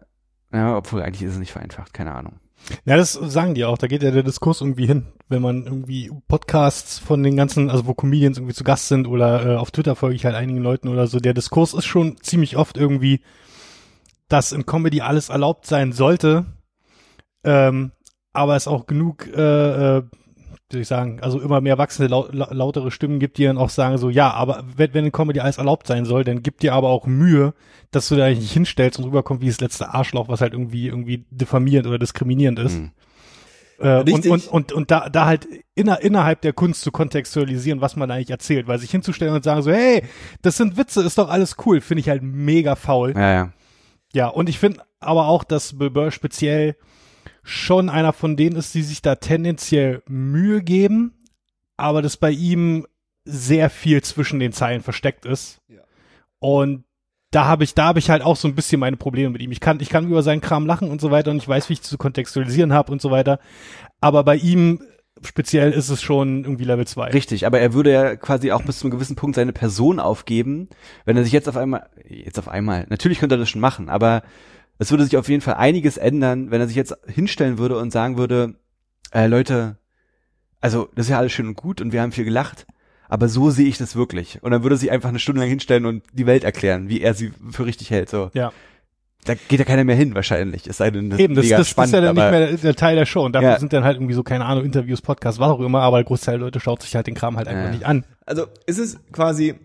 Ja, obwohl eigentlich ist es nicht vereinfacht, keine Ahnung. Ja, das sagen die auch. Da geht ja der Diskurs irgendwie hin, wenn man irgendwie Podcasts von den ganzen, also wo Comedians irgendwie zu Gast sind oder äh, auf Twitter folge ich halt einigen Leuten oder so. Der Diskurs ist schon ziemlich oft irgendwie, dass in Comedy alles erlaubt sein sollte, ähm, aber es auch genug äh, äh, wie soll ich sagen, also immer mehr wachsende, laut, lautere Stimmen gibt, die dann auch sagen so, ja, aber wenn, wenn in Comedy alles erlaubt sein soll, dann gib dir aber auch Mühe, dass du da nicht hinstellst und rüberkommst wie das letzte Arschloch, was halt irgendwie, irgendwie diffamierend oder diskriminierend ist. Mhm. Äh, und, und, und, und da, da halt inner, innerhalb der Kunst zu kontextualisieren, was man eigentlich erzählt, weil sich hinzustellen und sagen so, hey, das sind Witze, ist doch alles cool, finde ich halt mega faul. Ja, ja. Ja, und ich finde aber auch, dass Bebeur speziell schon einer von denen ist, die sich da tendenziell Mühe geben, aber das bei ihm sehr viel zwischen den Zeilen versteckt ist. Ja. Und da habe ich, da habe ich halt auch so ein bisschen meine Probleme mit ihm. Ich kann, ich kann über seinen Kram lachen und so weiter und ich weiß, wie ich zu kontextualisieren habe und so weiter. Aber bei ihm speziell ist es schon irgendwie Level 2. Richtig, aber er würde ja quasi auch bis zu einem gewissen Punkt seine Person aufgeben, wenn er sich jetzt auf einmal, jetzt auf einmal, natürlich könnte er das schon machen, aber es würde sich auf jeden Fall einiges ändern, wenn er sich jetzt hinstellen würde und sagen würde, äh, Leute, also das ist ja alles schön und gut und wir haben viel gelacht, aber so sehe ich das wirklich. Und dann würde er sich einfach eine Stunde lang hinstellen und die Welt erklären, wie er sie für richtig hält. So. Ja. Da geht ja keiner mehr hin wahrscheinlich. Es sei denn, das Eben, das, das, spannend, ist ja dann nicht mehr der, der, Teil der Show. Und dafür ja. sind dann halt irgendwie so, keine Ahnung, Interviews, Podcasts, was auch immer, aber der Großteil der Leute schaut sich halt den Kram halt einfach ja. nicht an. Also ist es quasi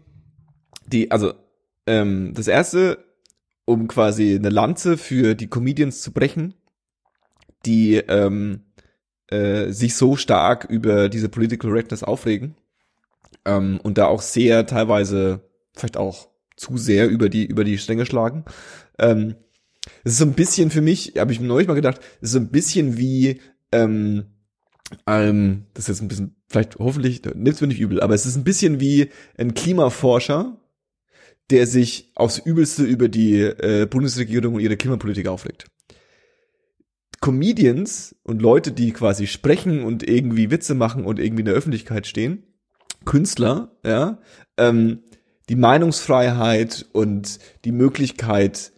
die, also ähm, das erste um quasi eine Lanze für die Comedians zu brechen, die ähm, äh, sich so stark über diese Political Correctness aufregen ähm, und da auch sehr teilweise vielleicht auch zu sehr über die über die Stränge schlagen. Ähm, es ist so ein bisschen für mich, habe ich mir neulich mal gedacht, es ist so ein bisschen wie ähm, ähm, das ist jetzt ein bisschen, vielleicht hoffentlich, nimmt's mir nicht übel, aber es ist ein bisschen wie ein Klimaforscher, der sich aufs Übelste über die äh, Bundesregierung und ihre Klimapolitik aufregt. Comedians und Leute, die quasi sprechen und irgendwie Witze machen und irgendwie in der Öffentlichkeit stehen, Künstler, ja, ähm, die Meinungsfreiheit und die Möglichkeit,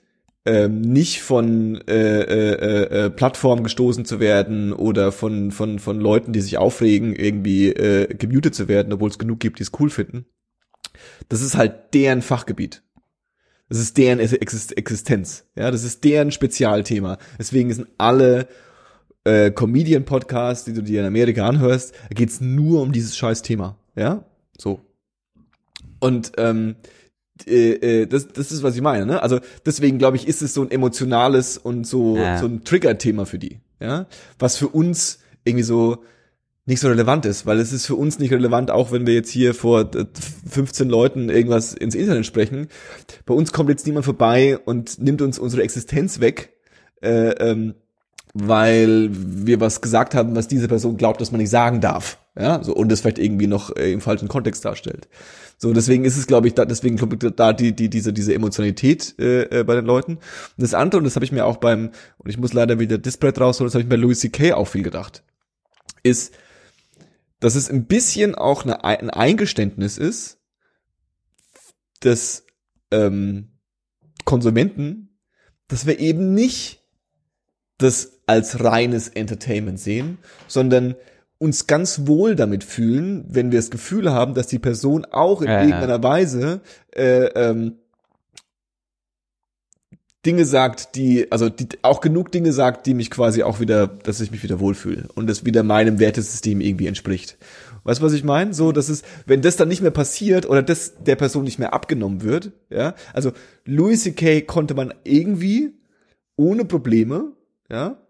ähm, nicht von äh, äh, äh, äh, Plattformen gestoßen zu werden oder von von von Leuten, die sich aufregen, irgendwie äh, gemutet zu werden, obwohl es genug gibt, die es cool finden. Das ist halt deren Fachgebiet. Das ist deren Existenz. Ja, das ist deren Spezialthema. Deswegen sind alle äh, Comedian-Podcasts, die du dir in Amerika anhörst, da geht's nur um dieses scheiß Thema. Ja, so. Und ähm, äh, äh, das, das ist, was ich meine. Ne? Also deswegen glaube ich, ist es so ein emotionales und so ja. so ein Trigger-Thema für die. Ja, was für uns irgendwie so nicht so relevant ist, weil es ist für uns nicht relevant, auch wenn wir jetzt hier vor 15 Leuten irgendwas ins Internet sprechen. Bei uns kommt jetzt niemand vorbei und nimmt uns unsere Existenz weg, äh, ähm, weil wir was gesagt haben, was diese Person glaubt, dass man nicht sagen darf. Ja, so und das vielleicht irgendwie noch äh, im falschen Kontext darstellt. So, deswegen ist es, glaube ich, da, deswegen glaube ich, da die, die, diese, diese Emotionalität äh, äh, bei den Leuten. Und das andere, und das habe ich mir auch beim, und ich muss leider wieder Display rausholen, das habe ich bei Louis C.K. auch viel gedacht, ist, dass es ein bisschen auch eine, ein Eingeständnis ist des ähm, Konsumenten, dass wir eben nicht das als reines Entertainment sehen, sondern uns ganz wohl damit fühlen, wenn wir das Gefühl haben, dass die Person auch in ja, irgendeiner ja. Weise äh, ähm, Dinge sagt, die, also die auch genug Dinge sagt, die mich quasi auch wieder, dass ich mich wieder wohlfühle und das wieder meinem Wertesystem irgendwie entspricht. Weißt du, was ich meine? So, das ist, wenn das dann nicht mehr passiert oder das der Person nicht mehr abgenommen wird, ja, also Louis C.K. konnte man irgendwie ohne Probleme, ja,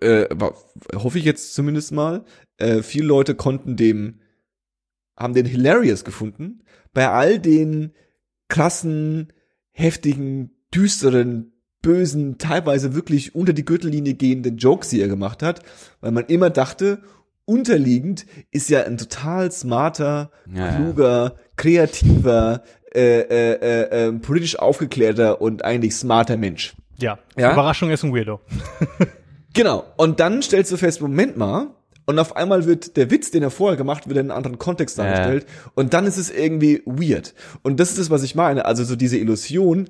äh, hoffe ich jetzt zumindest mal, äh, viele Leute konnten dem, haben den hilarious gefunden, bei all den krassen, heftigen düsteren bösen, teilweise wirklich unter die Gürtellinie gehenden Jokes, die er gemacht hat, weil man immer dachte, unterliegend ist ja ein total smarter, Ja, ja. kluger, kreativer, äh, äh, äh, äh, politisch aufgeklärter und eigentlich smarter Mensch. Ja. Ja? Überraschung ist ein Weirdo. Genau. Und dann stellst du fest, Moment mal. Und auf einmal wird der Witz, den er vorher gemacht wird, in einen anderen Kontext Ja. dargestellt. Und dann ist es irgendwie weird. Und das ist das, was ich meine. Also so diese Illusion,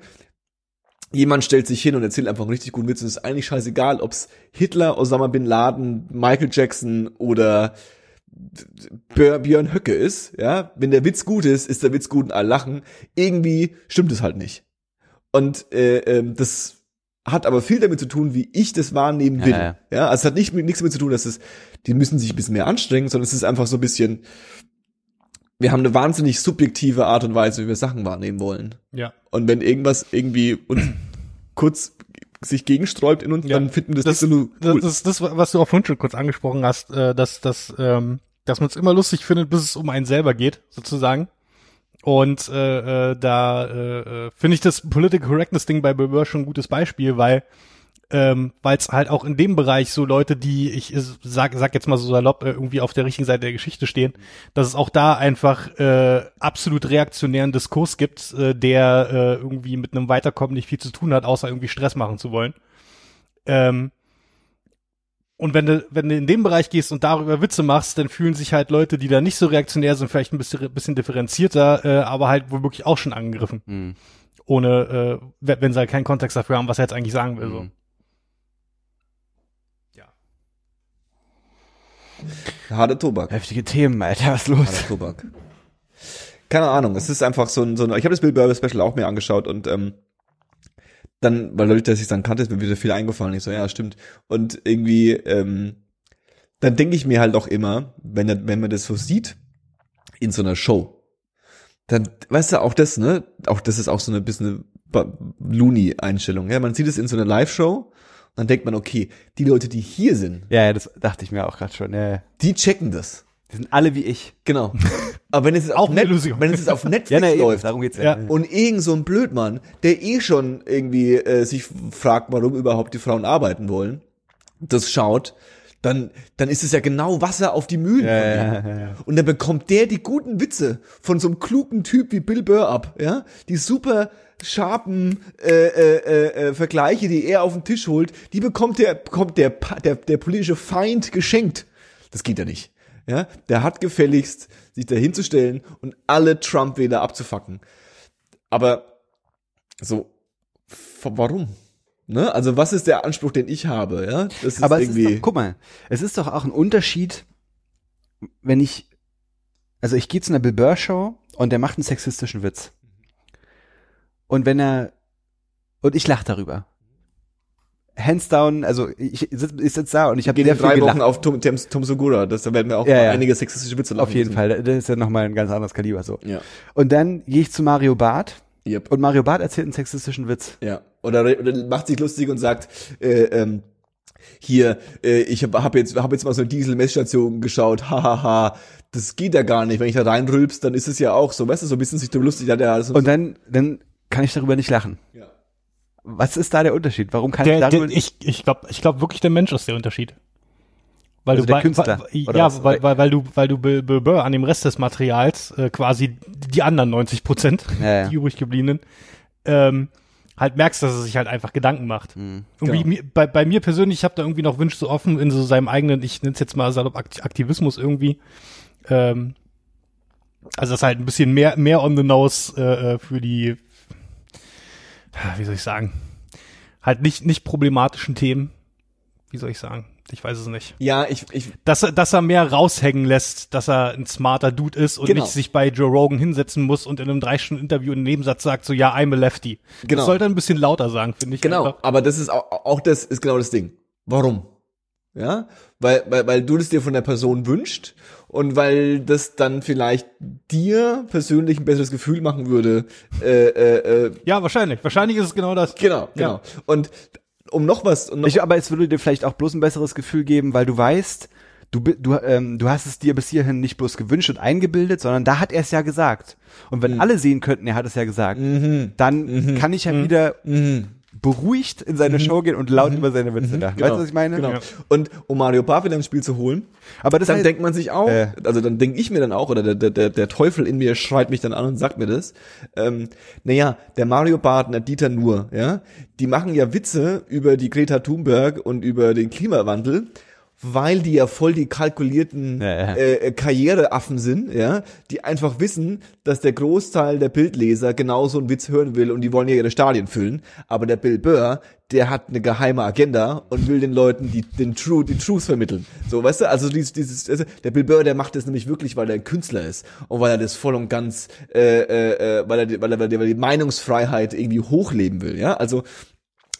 jemand stellt sich hin und erzählt einfach einen richtig guten Witz und es ist eigentlich scheißegal, ob's Hitler, Osama Bin Laden, Michael Jackson oder Björ- Björn Höcke ist, ja. Wenn der Witz gut ist, ist der Witz gut und alle lachen. Irgendwie stimmt es halt nicht. Und äh, ähm, das hat aber viel damit zu tun, wie ich das wahrnehmen will. Ja, Ja, ja. also es hat nicht mit, nichts damit zu tun, dass es, die müssen sich ein bisschen mehr anstrengen, sondern es ist einfach so ein bisschen, wir haben eine wahnsinnig subjektive Art und Weise, wie wir Sachen wahrnehmen wollen. Ja. Und wenn irgendwas irgendwie uns kurz sich gegensträubt in uns, Ja. dann finden wir das, Das, nicht so cool. das ist das, was du auch vorhin schon kurz angesprochen hast, äh, dass, dass, ähm, dass man es immer lustig findet, bis es um einen selber geht, sozusagen. Und äh, äh, da äh, äh, finde ich das Political Correctness Ding bei Bill Burr schon ein gutes Beispiel, weil ähm, weil es halt auch in dem Bereich so Leute, die ich sag, sag jetzt mal so salopp äh, irgendwie auf der richtigen Seite der Geschichte stehen, dass es auch da einfach äh, absolut reaktionären Diskurs gibt, äh, der äh, irgendwie mit einem Weiterkommen nicht viel zu tun hat, außer irgendwie Stress machen zu wollen. Ähm, und wenn du, wenn du in dem Bereich gehst und darüber Witze machst, dann fühlen sich halt Leute, die da nicht so reaktionär sind, vielleicht ein bisschen, bisschen differenzierter, äh, aber halt womöglich auch schon angegriffen. Hm. Ohne, äh, wenn sie halt keinen Kontext dafür haben, was er jetzt eigentlich sagen will. So. Harter Tobak. Heftige Themen, Alter, was ist los? Harter Tobak. Keine Ahnung, es ist einfach so ein, so ein ich habe das Bill Burr Special auch mir angeschaut und ähm, dann, weil dadurch, dass ich es dann kannte, ist mir wieder viel eingefallen. Ich so, ja, stimmt. Und irgendwie, ähm, dann denke ich mir halt auch immer, wenn, wenn man das so sieht, in so einer Show, dann, weißt du, auch das, ne, auch das ist auch so eine bisschen Looney-Einstellung. Ja, man sieht es in so einer Live-Show, dann denkt man, okay, die Leute, die hier sind, Ja, ja, das dachte ich mir auch gerade schon. Ja, ja. die checken das. die sind alle wie ich. Genau. Aber wenn es jetzt Auch Net wenn es jetzt auf Netflix Ja, na, eben, läuft darum geht's Ja. und irgend so ein Blödmann, der eh schon irgendwie äh, sich fragt, warum überhaupt die Frauen arbeiten wollen, das schaut, dann, dann ist es ja genau Wasser auf die Mühlen Ja, ja, ja. Und dann bekommt der die guten Witze von so einem klugen Typ wie Bill Burr ab, ja? Die super scharfen äh, äh, äh, äh, Vergleiche, die er auf den Tisch holt, die bekommt der bekommt der der der politische Feind geschenkt. Das geht ja nicht. Ja, der hat gefälligst sich dahinzustellen und alle Trump-Wähler abzufacken. Aber so warum? Ne? Also was ist der Anspruch, den ich habe, ja? Das ist Aber es ist irgendwie doch, guck mal, es ist doch auch ein Unterschied, wenn ich, also ich gehe zu einer Bill Burr Show und der macht einen sexistischen Witz. Und wenn er, und ich lache darüber. Hands down, also ich, ich sitze sitz da und ich habe sehr viel drei gelacht. Wochen auf Tom, Tom, Tom Segura. Das, da werden wir auch Ja, ja. einige sexistische Witze Auf jeden müssen. Fall, das ist ja nochmal ein ganz anderes Kaliber so. Ja. Und dann gehe ich zu Mario Barth Yep. und Mario Barth erzählt einen sexistischen Witz. Ja. Oder, oder macht sich lustig und sagt, äh, ähm, hier, äh, ich habe hab jetzt, hab jetzt mal so eine Diesel-Messstation geschaut, hahaha, das geht ja gar nicht. Wenn ich da reinrülps, dann ist es ja auch so, weißt du, so ein bisschen sich drüber lustig, hat er alles Und dann, dann kann ich darüber nicht lachen. ja. Was ist da der Unterschied? Warum kann Der, ich der, darüber ich ich glaube, ich glaub wirklich, der Mensch ist der Unterschied. Weil Also du der Künstler, weil, ja, was? weil, weil, weil du, weil du Bill, Bill Burr an dem Rest des Materials äh, quasi die anderen 90 Prozent, Ja, ja. die übrig gebliebenen, ähm, halt merkst, dass er sich halt einfach Gedanken macht. Mhm. Irgendwie Genau. mir, bei, bei mir persönlich, ich habe da irgendwie noch Wünsche so offen in so seinem eigenen, ich nenne es jetzt mal salopp Akt- Aktivismus irgendwie. Ähm, also das ist halt ein bisschen mehr, mehr on the nose äh, äh, für die, wie soll ich sagen, halt nicht, nicht problematischen Themen. Wie soll ich sagen? Ich weiß es nicht. Ja, ich, ich, Dass er, dass er mehr raushängen lässt, dass er ein smarter Dude ist und Genau. nicht sich bei Joe Rogan hinsetzen muss und in einem drei Stunden Interview in einem Nebensatz sagt so, ja, I'm a lefty. Genau. Das sollte er ein bisschen lauter sagen, finde ich. genau, einfach. aber das ist auch, auch das ist genau das Ding. Warum? Ja, weil, weil, weil du das dir von der Person wünscht und weil das dann vielleicht dir persönlich ein besseres Gefühl machen würde, äh, äh, äh, Ja, wahrscheinlich. Wahrscheinlich ist es genau das. Genau, genau. Und um noch was, um noch, Ich, aber es würde dir vielleicht auch bloß ein besseres Gefühl geben, weil du weißt, du, du, ähm, du hast es dir bis hierhin nicht bloß gewünscht und eingebildet, sondern da hat er es ja gesagt. Und Mhm. wenn alle sehen könnten, er hat es ja gesagt, dann kann ich ja wieder beruhigt in seine Show gehen und laut über seine Witze lachen. Weißt du, was ich meine? Genau. Ja. Und um Mario wieder ins Spiel zu holen, Aber das dann heißt- denkt man sich auch, Äh. also dann denke ich mir dann auch, oder der, der- der, Teufel in mir schreit mich dann an und sagt mir das, ähm, naja, der Mario der Dieter Nuhr, ja, die machen ja Witze über die Greta Thunberg und über den Klimawandel, weil die ja voll die kalkulierten Ja, ja. Äh, Karriereaffen sind, ja, die einfach wissen, dass der Großteil der Bildleser genau so einen Witz hören will und die wollen ja ihre Stadien füllen. Aber der Bill Burr, der hat eine geheime Agenda und will den Leuten die, den True, die Truth vermitteln. So, weißt du, also dieses, dieses, also der Bill Burr, der macht das nämlich wirklich, weil er ein Künstler ist und weil er das voll und ganz, äh, äh, äh, weil er, die- weil er, weil er die Meinungsfreiheit irgendwie hochleben will, ja. Also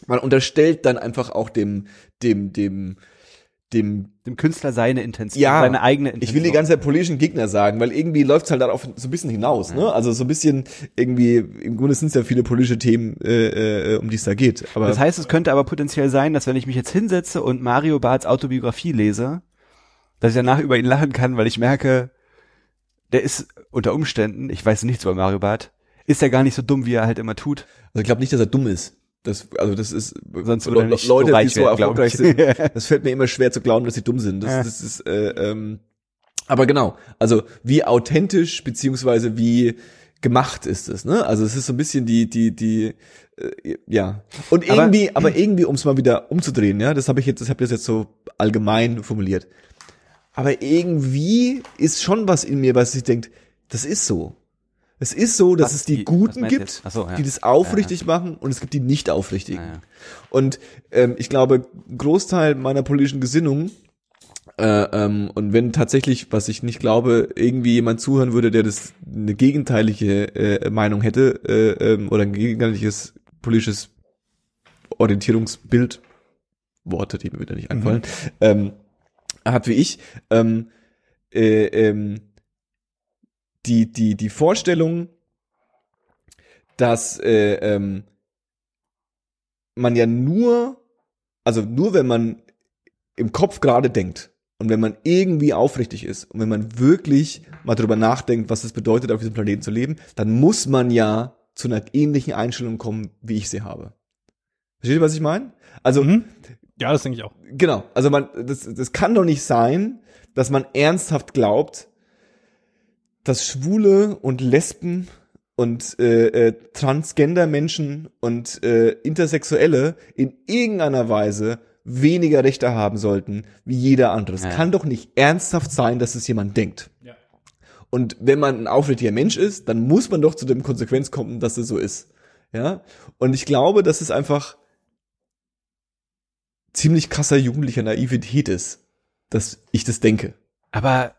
man unterstellt dann einfach auch dem, dem, dem, dem Dem Künstler seine Intention, ja, seine eigene Intention. Ich will die ganze Zeit politischen Gegner sagen, weil irgendwie läuft's halt darauf so ein bisschen hinaus, ne? Also so ein bisschen irgendwie, im Grunde sind es ja viele politische Themen, äh, äh, um die es da geht. Aber Das heißt, es könnte aber potenziell sein, dass wenn ich mich jetzt hinsetze und Mario Barths Autobiografie lese, dass ich danach über ihn lachen kann, weil ich merke, der ist unter Umständen, ich weiß nichts über Mario Barth, ist er gar nicht so dumm, wie er halt immer tut. also ich glaube nicht, dass er dumm ist. Das, also das ist Sonst Le- Leute, so die so werden, erfolgreich ich. sind. Das fällt mir immer schwer zu glauben, dass sie dumm sind. Das, Ja. das ist, äh, ähm, aber genau, also wie authentisch beziehungsweise wie gemacht ist es, ne? Also es ist so ein bisschen die, die, die, äh, ja. Und Aber- irgendwie, aber, irgendwie, um es mal wieder umzudrehen, ja, das habe ich jetzt, das habe ich jetzt so allgemein formuliert. Aber irgendwie ist schon was in mir, was sich denkt, das ist so. Es ist so, dass Was es die, die- Guten gibt, so, ja. die das aufrichtig machen und es gibt die nicht aufrichtigen. Ja, ja. Und ähm, ich glaube, ein Großteil meiner politischen Gesinnung äh, ähm, und wenn tatsächlich, was ich nicht glaube, irgendwie jemand zuhören würde, der das eine gegenteilige äh, Meinung hätte äh, ähm, oder ein gegenteiliges politisches Orientierungsbild, Worte, die mir wieder nicht einfallen, ähm, hat wie ich, ähm, äh, ähm, die, die, die Vorstellung, dass äh, ähm, man ja nur, also nur wenn man im Kopf gerade denkt und wenn man irgendwie aufrichtig ist und wenn man wirklich mal drüber nachdenkt, was es bedeutet, auf diesem Planeten zu leben, dann muss man ja zu einer ähnlichen Einstellung kommen, wie ich sie habe. Versteht ihr, was ich meine? Also, Mhm. Ja, das denke ich auch. Genau, also man, das, das kann doch nicht sein, dass man ernsthaft glaubt, dass Schwule und Lesben und äh, äh, Transgender-Menschen und äh, Intersexuelle in irgendeiner Weise weniger Rechte haben sollten wie jeder andere. Es Ja. kann doch nicht ernsthaft sein, dass es jemand denkt. Ja. Und wenn man ein aufrichtiger Mensch ist, dann muss man doch zu dem Konsequenz kommen, dass es so ist. Ja. Und ich glaube, dass es einfach ziemlich krasser jugendlicher Naivität ist, dass ich das denke. Aber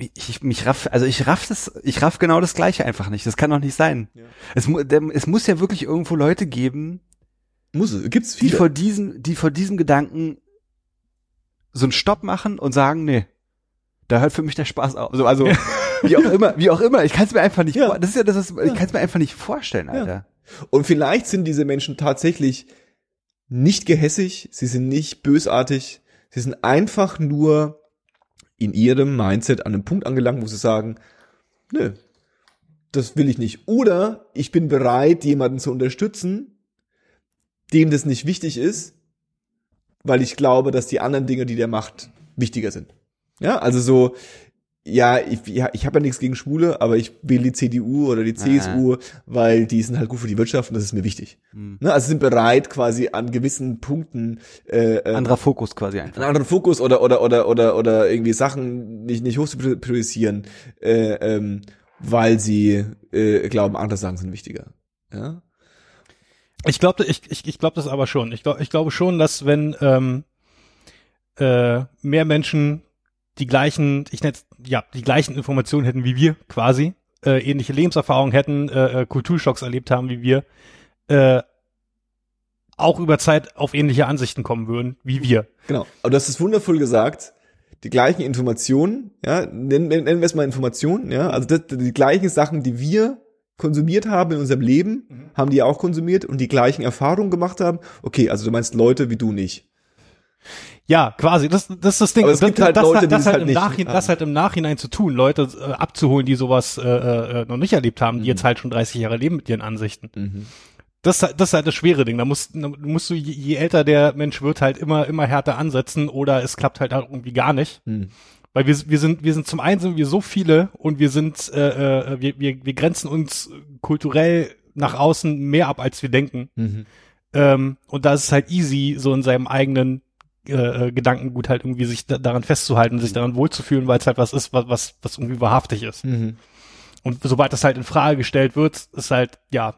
ich, ich mich raff, also ich raff das, ich raff genau das Gleiche einfach nicht. Das kann doch nicht sein. Ja. Es, der, es muss ja wirklich irgendwo Leute geben, Muss es, gibt's die viele. vor diesem, die vor diesem Gedanken so einen Stopp machen und sagen, nee, da hört für mich der Spaß auf. Also, also wie auch immer, wie auch immer. Ich kann es mir einfach nicht, Ja. das ist ja das, ist, ich kann es mir einfach nicht vorstellen, Alter. Und vielleicht sind diese Menschen tatsächlich nicht gehässig, sie sind nicht bösartig, sie sind einfach nur in ihrem Mindset an einem Punkt angelangt, wo sie sagen, nö, das will ich nicht. Oder ich bin bereit, jemanden zu unterstützen, dem das nicht wichtig ist, weil ich glaube, dass die anderen Dinge, die der macht, wichtiger sind. Ja, also so, ja, ich, ja, ich habe ja nichts gegen Schwule, aber ich wähle die CDU oder die CSU, weil die sind halt gut für die Wirtschaft und das ist mir wichtig. Hm. Ne, also sind bereit, quasi an gewissen Punkten äh, äh, Anderer Fokus quasi einen einfach. anderen Fokus oder oder oder oder oder irgendwie Sachen nicht nicht hoch zu priorisieren, äh, ähm, weil sie äh, glauben, andere Sachen sind wichtiger. Ja. Ich glaube, ich, ich, ich glaube das aber schon. Ich, glaub, ich glaube schon, dass wenn ähm, äh, mehr Menschen die gleichen, ich nenne ja, die gleichen Informationen hätten wie wir quasi, äh, ähnliche Lebenserfahrungen hätten, äh, äh, Kulturschocks erlebt haben wie wir, äh, auch über Zeit auf ähnliche Ansichten kommen würden wie wir. Genau. Aber du hast es wundervoll gesagt. Die gleichen Informationen, ja, nennen, nennen wir es mal Informationen, ja, also das, die gleichen Sachen, die wir konsumiert haben in unserem Leben, haben die auch konsumiert und die gleichen Erfahrungen gemacht haben. Okay, also du meinst Leute wie du nicht. Ja, quasi, das, das ist das Ding. Aber es das, gibt halt das, Leute, das, es halt halt im Nachhinein, das halt im Nachhinein zu tun, Leute äh, abzuholen, die sowas äh, äh, noch nicht erlebt haben, die Mhm. jetzt halt schon 30 Jahre leben mit ihren Ansichten. Das, ist halt- das ist halt das schwere Ding. Da musst, da musst du, je, je älter der Mensch wird, halt immer, immer härter ansetzen oder es klappt halt irgendwie gar nicht. Hm. Weil wir, wir sind, wir sind zum einen sind wir so viele und wir sind, äh, äh, wir, wir, wir grenzen uns kulturell nach außen mehr ab, als wir denken. Mhm. Ähm, und da ist es halt easy, so in seinem eigenen äh, äh, Gedankengut halt irgendwie sich da, daran festzuhalten, sich daran wohlzufühlen, weil es halt was ist, was, was, was irgendwie wahrhaftig ist. Mhm. Und sobald das halt in Frage gestellt wird, ist halt, ja,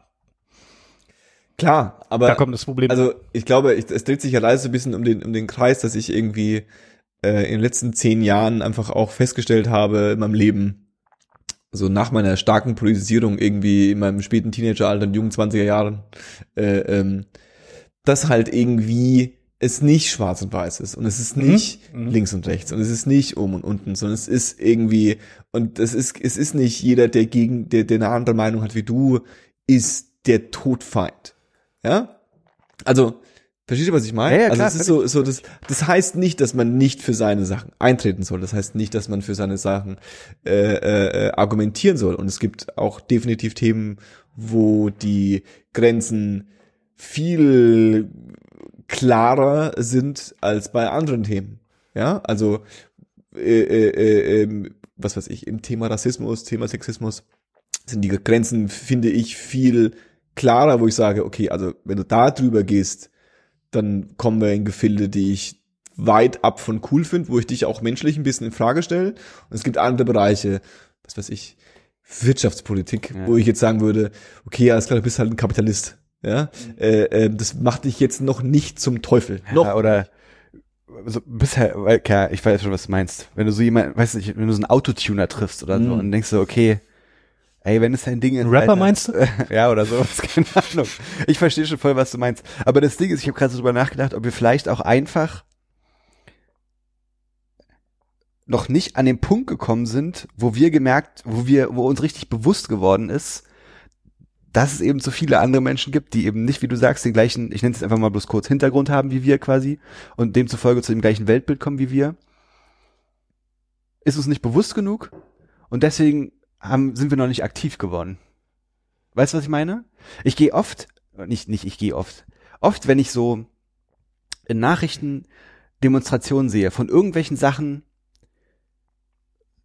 Klar, aber da kommt das Problem. Also ich glaube, ich, es dreht sich ja leider so ein bisschen um den, um den Kreis, dass ich irgendwie äh, in den letzten zehn Jahren einfach auch festgestellt habe in meinem Leben, so nach meiner starken Politisierung irgendwie in meinem späten Teenageralter und jungen 20er Jahren, äh, ähm, dass halt irgendwie es nicht schwarz und weiß ist und es ist nicht Mhm. links und rechts und es ist nicht oben und unten, sondern es ist irgendwie und es ist es ist nicht jeder, der gegen der, der eine andere Meinung hat wie du, ist der Todfeind. Ja? Also, verstehst du, was ich meine? Ja, ja, also es ist so, so das, das heißt nicht, dass man nicht für seine Sachen eintreten soll. Das heißt nicht, dass man für seine Sachen äh, äh, argumentieren soll. Und es gibt auch definitiv Themen, wo die Grenzen viel klarer sind als bei anderen Themen. Ja, also äh, äh, äh, ähm, was weiß ich, im Thema Rassismus, Thema Sexismus sind die Grenzen, finde ich, viel klarer, wo ich sage, okay, also wenn du da drüber gehst, dann kommen wir in Gefilde, die ich weit ab von cool finde, wo ich dich auch menschlich ein bisschen in Frage stelle. Und es gibt andere Bereiche, was weiß ich, Wirtschaftspolitik, Ja. wo ich jetzt sagen würde, okay, alles klar, du bist halt ein Kapitalist. Ja, äh, äh, das macht dich jetzt noch nicht zum Teufel. noch Ja, oder so bisher, weil, klar, ich weiß schon, was du meinst. Wenn du so jemand, weiß nicht, wenn du so einen Autotuner triffst oder so Mhm. und denkst so, okay, ey, wenn es dein Ding ist. Ein Rapper Alter, meinst du? ja, oder so, keine Ahnung. Ich verstehe schon voll, was du meinst. Aber das Ding ist, ich habe gerade so drüber nachgedacht, ob wir vielleicht auch einfach noch nicht an den Punkt gekommen sind, wo wir gemerkt, wo wir, wo uns richtig bewusst geworden ist, dass es eben so viele andere Menschen gibt, die eben nicht, wie du sagst, den gleichen, ich nenne es einfach mal bloß kurz Hintergrund haben wie wir quasi und demzufolge zu dem gleichen Weltbild kommen wie wir. Ist uns nicht bewusst genug und deswegen haben, sind wir noch nicht aktiv geworden. Weißt du, was ich meine? Ich gehe oft, nicht, nicht ich gehe oft, oft, wenn ich so in Nachrichten Demonstrationen sehe von irgendwelchen Sachen,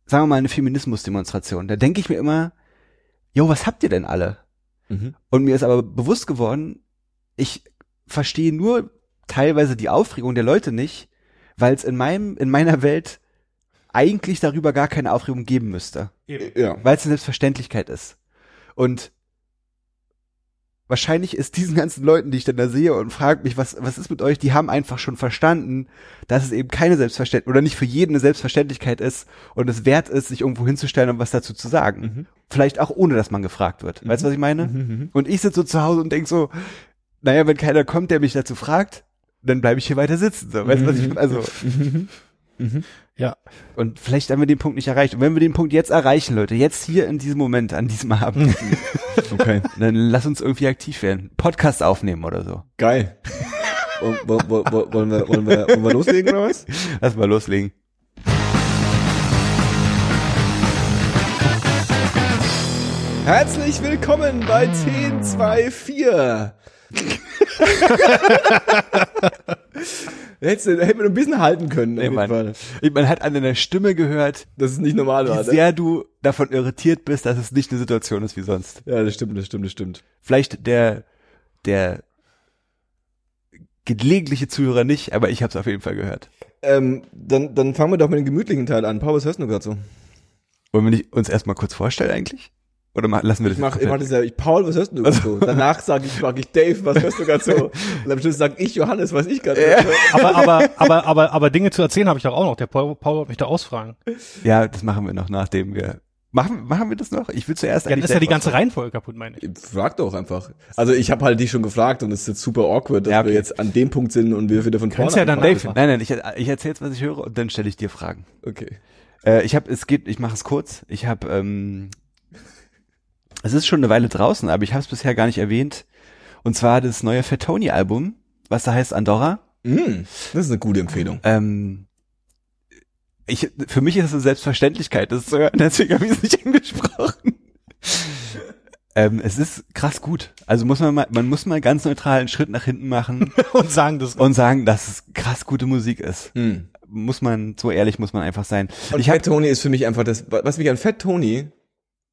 sagen wir mal eine Feminismus-Demonstration, da denke ich mir immer, jo, was habt ihr denn alle? Mhm. Und mir ist aber bewusst geworden, ich verstehe nur teilweise die Aufregung der Leute nicht, weil es in meinem, in meiner Welt eigentlich darüber gar keine Aufregung geben müsste. Ja. Weil es eine Selbstverständlichkeit ist. Und wahrscheinlich ist diesen ganzen Leuten, die ich dann da sehe und frage mich, was, was ist mit euch, die haben einfach schon verstanden, dass es eben keine Selbstverständlichkeit oder nicht für jeden eine Selbstverständlichkeit ist und es wert ist, sich irgendwo hinzustellen und was dazu zu sagen. Mhm. Vielleicht auch ohne, dass man gefragt wird. Weißt du, was ich meine? Mhm. Und ich sitze so zu Hause und denk so, naja, wenn keiner kommt, der mich dazu fragt, dann bleibe ich hier weiter sitzen. So. Weißt du, was ich meine? Also, Mhm. Ja. und vielleicht haben wir den Punkt nicht erreicht. Und wenn wir den Punkt jetzt erreichen, Leute, jetzt hier in diesem Moment, an diesem Abend, Okay. dann lass uns irgendwie aktiv werden. Podcast aufnehmen oder so. Geil. Wo- wo- wo- wo- Wollen wir, wollen wir, wollen wir loslegen oder was? Lass mal loslegen. Herzlich willkommen bei 1024. Hättest du, wir noch ein bisschen halten können. Nee. Fall. Man hat an deiner Stimme gehört, Dass es nicht normal war. wie Ne? sehr du davon irritiert bist, dass es nicht eine Situation ist wie sonst. Ja, das stimmt, das stimmt, das stimmt. Vielleicht der, der gelegentliche Zuhörer nicht, aber ich habe es auf jeden Fall gehört. Ähm, dann, dann fangen wir doch mit dem gemütlichen Teil an. Paul, was hörst du gerade so? Wollen wir nicht uns erstmal kurz vorstellen eigentlich? Oder lassen wir das Ich mach, jetzt ich mach das ja, ich, Paul, was hörst du gerade so? Danach sage ich, frage ich Dave, was hörst du gerade so? Und am Schluss sag ich Johannes, was ich gerade höre. Aber, aber, aber, aber, aber Dinge zu erzählen habe ich doch auch noch. Der Paul, Paul wird mich da ausfragen. Ja, das machen wir noch, nachdem wir. Machen, machen wir das noch? Ich will zuerst Ja, dann ist ja die ganze Reihenfolge kaputt, meine ich. Frag doch einfach. Also ich habe halt dich schon gefragt und es ist jetzt super awkward, dass Ja, okay. wir jetzt an dem Punkt sind und wir wieder von Kannst vorne ja dann. Dave, nein, nein, ich, ich erzähle jetzt, was ich höre und dann stelle ich dir Fragen. Okay. Äh, ich habe, es geht, ich mache es kurz. Ich habe, ähm, es ist schon eine Weile draußen, aber ich habe es bisher gar nicht erwähnt. Und zwar das neue Fatoni-Album, was da heißt Andorra. Mm, das ist eine gute Empfehlung. Ähm, ich, für mich ist es eine Selbstverständlichkeit, das zu hören, deswegen habe ich es nicht angesprochen. Ähm, es ist krass gut. Also muss man mal, man muss mal ganz neutral einen Schritt nach hinten machen Und sagen das. und sagen, dass es krass gute Musik ist. Hm. Muss man, so ehrlich muss man einfach sein. Und ich hab, Fat Tony ist für mich einfach das, was mich an Fat Tony,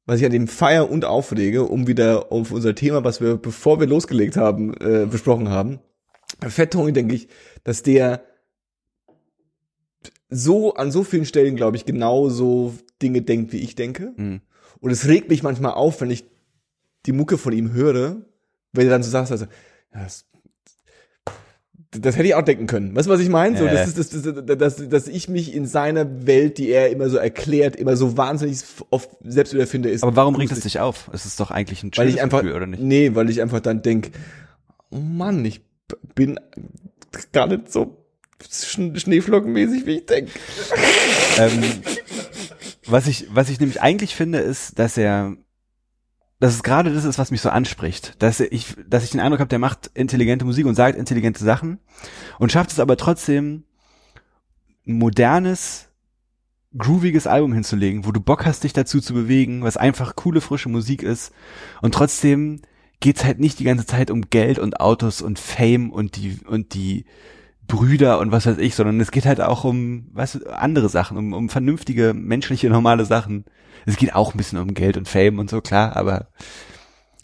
was ich an dem feier und aufrege, um wieder auf unser Thema, was wir, bevor wir losgelegt haben, äh, besprochen haben. Bei Fat Tony denke ich, dass der so an so vielen Stellen, glaube ich, genauso Dinge denkt, wie ich denke. Hm. Und es regt mich manchmal auf, wenn ich die Mucke von ihm höre, wenn er dann so sagt, also, ja, das, das hätte ich auch denken können. Weißt du, was ich meine? So, das ist, das, das, das, dass ich mich in seiner Welt, die er immer so erklärt, immer so wahnsinnig oft selbst wiederfinde, ist. aber warum regt es dich auf? Es ist doch eigentlich ein Weil ich einfach, Gefühl, oder nicht? nee, weil ich einfach dann denk, oh Mann, ich bin gar nicht so schn- schneeflockenmäßig, wie ich denk. ähm, was ich, was ich nämlich eigentlich finde, ist, dass er, dass es gerade das ist, was mich so anspricht, dass ich, dass ich den Eindruck habe, der macht intelligente Musik und sagt intelligente Sachen und schafft es aber trotzdem, ein modernes, grooviges Album hinzulegen, wo du Bock hast, dich dazu zu bewegen, was einfach coole, frische Musik ist und trotzdem geht's halt nicht die ganze Zeit um Geld und Autos und Fame und die, und die, Brüder und was weiß ich, sondern es geht halt auch um was andere Sachen, um, um vernünftige, menschliche, normale Sachen. Es geht auch ein bisschen um Geld und Fame und so, klar, aber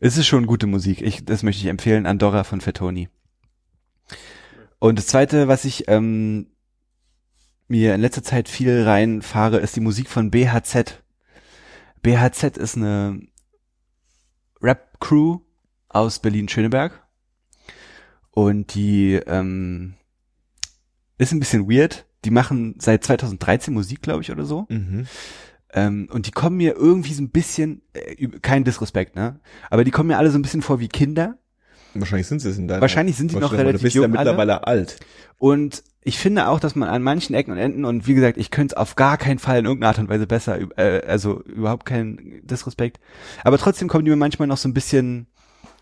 es ist schon gute Musik. Ich, das möchte ich empfehlen, Andorra von Fettoni. Und das zweite, was ich ähm, mir in letzter Zeit viel reinfahre, ist die Musik von BHZ. BHZ ist eine Rap-Crew aus Berlin-Schöneberg. Und die ähm, ist ein bisschen weird. Die machen seit 2013 Musik, glaube ich, oder so. Mhm. Ähm, und die kommen mir irgendwie so ein bisschen, äh, kein Disrespekt, ne? Aber die kommen mir alle so ein bisschen vor wie Kinder. Wahrscheinlich sind sie es in deiner Wahrscheinlich sind die noch relativ Du bist ja jung alle. mittlerweile alt. Und ich finde auch, dass man an manchen Ecken und Enden, und wie gesagt, ich könnte es auf gar keinen Fall in irgendeiner Art und Weise besser, äh, also überhaupt kein Disrespekt. Aber trotzdem kommen die mir manchmal noch so ein bisschen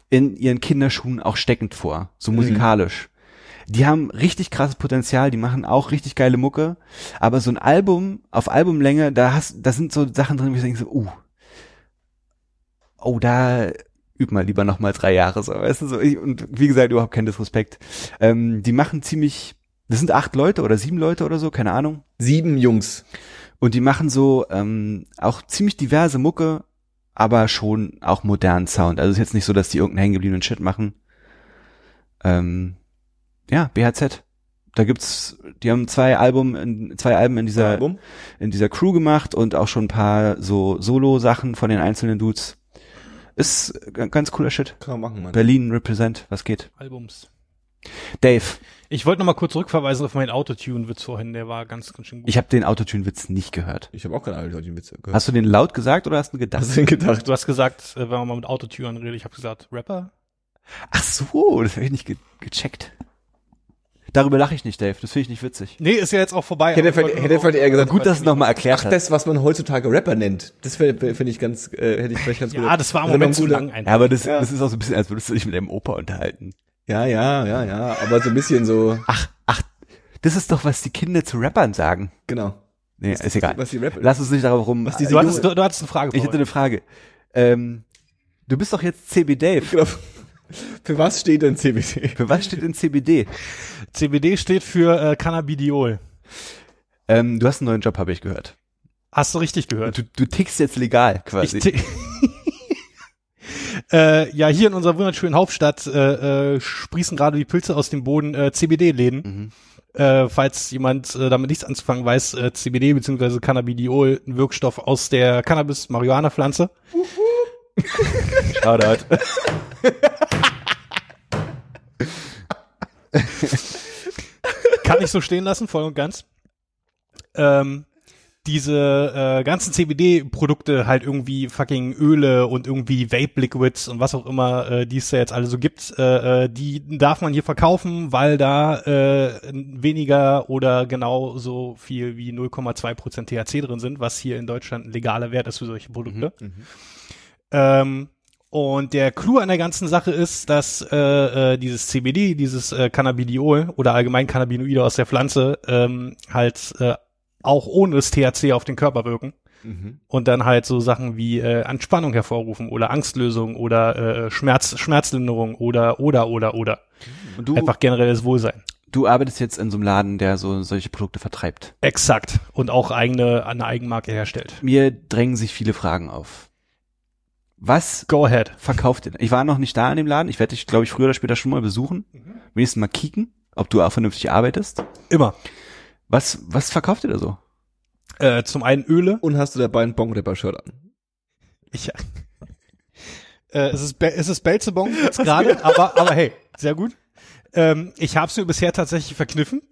in ihren Kinderschuhen auch steckend vor, so Mhm. musikalisch. Die haben richtig krasses Potenzial, die machen auch richtig geile Mucke, aber so ein Album auf Albumlänge, da hast, da sind so Sachen drin, wo ich denke so, uh, oh, da üb mal lieber noch mal drei Jahre so, weißt du so. Ich, und wie gesagt, überhaupt kein Disrespekt. Ähm, die machen ziemlich, das sind acht Leute oder sieben Leute oder so, keine Ahnung. Sieben Jungs. Und die machen so ähm, auch ziemlich diverse Mucke, aber schon auch modernen Sound. Also es ist jetzt nicht so, dass die irgendeinen hängengebliebenen Shit machen. Ähm, ja, BHZ. Da gibt's, die haben zwei Album, in, zwei Alben in dieser Album. in dieser Crew gemacht und auch schon ein paar so Solo-Sachen von den einzelnen Dudes. Ist ganz cooler Shit. Kann man machen, Mann. Berlin represent, was geht? Albums. Dave, Ich wollte noch mal kurz zurückverweisen auf meinen Autotune-Witz vorhin, der war ganz, ganz schön gut. ich habe den Autotune-Witz nicht gehört. Ich habe auch keine alte deutschen Witze gehört. Hast du den laut gesagt oder hast du gedacht? Hast du denn gedacht? Du hast gesagt, äh, wenn man mal mit Autotune redet, ich habe gesagt, Rapper? Ach so, das habe ich nicht ge gecheckt. Darüber lache ich nicht, Dave. Das finde ich nicht witzig. Nee, ist ja jetzt auch vorbei. Hätte er- wollte hätte er vielleicht eher gesagt, Gut, dass es nochmal erklärt Ach, hast. das, was man heutzutage Rapper nennt. Das finde find ich ganz, äh, hätte ich vielleicht ganz gut. Ja, das war im Moment zu lang Ja, aber das, Ja. das ist auch so ein bisschen, als würdest du dich mit deinem Opa unterhalten. Ja, ja, ja, ja. Aber so ein bisschen so, Ach, ach, das ist doch, was die Kinder zu Rappern sagen. genau. Nee, ist egal. Was die Lass uns nicht darauf rum. Was diese Du hattest, Junge- du, du hattest eine Frage ich hätte eine Frage. Ähm, du bist doch jetzt CB Dave. Genau. Für was steht denn CBD? Für was steht in CBD? CBD steht für äh, Cannabidiol. Ähm, du hast einen neuen Job, habe ich gehört. Hast du richtig gehört? Du, du tickst jetzt legal Ich quasi. ti- äh, ja, hier in unserer wunderschönen Hauptstadt äh, äh, sprießen gerade die Pilze aus dem Boden äh, CBD-Läden. Mhm. Äh, falls jemand äh, damit nichts anzufangen weiß, äh, CBD bzw. Cannabidiol, ein Wirkstoff aus der Cannabis-Marihuana-Pflanze. Shoutout. Kann ich so stehen lassen, voll und ganz. Ähm, diese äh, ganzen CBD-Produkte halt irgendwie fucking Öle und irgendwie Vape-Liquids und was auch immer, äh, die es da jetzt alle so gibt, äh, äh, die darf man hier verkaufen, weil da äh, weniger oder genau so viel wie 0,2% THC drin sind, was hier in Deutschland ein legaler Wert ist für solche Produkte. Ähm, und der Clou an der ganzen Sache ist, dass äh, äh, dieses CBD, dieses äh, Cannabidiol oder allgemein Cannabinoide aus der Pflanze ähm, halt äh, auch ohne das THC auf den Körper wirken. und dann halt so Sachen wie äh, Entspannung hervorrufen oder Angstlösung oder äh, Schmerz, Schmerzlinderung oder oder oder oder Und du, einfach generelles Wohlsein. du arbeitest jetzt in so einem Laden, der so solche Produkte vertreibt. Exakt und auch eigene eine Eigenmarke herstellt. Mir drängen sich viele Fragen auf. Was Go ahead. verkauft ihr? Ich war noch nicht da in dem Laden. Ich werde dich, glaube ich, früher oder später schon mal besuchen. Wenigstens mal kicken, ob du auch vernünftig arbeitest. Immer. Was, was verkauft ihr da so? Äh, zum einen Öle. Und hast du dabei ein Bongripper-Shirt an? Ich, äh, es ist, Be es ist Belzebong jetzt gerade, aber, aber hey, sehr gut. Ähm, ich habe es mir bisher tatsächlich verkniffen.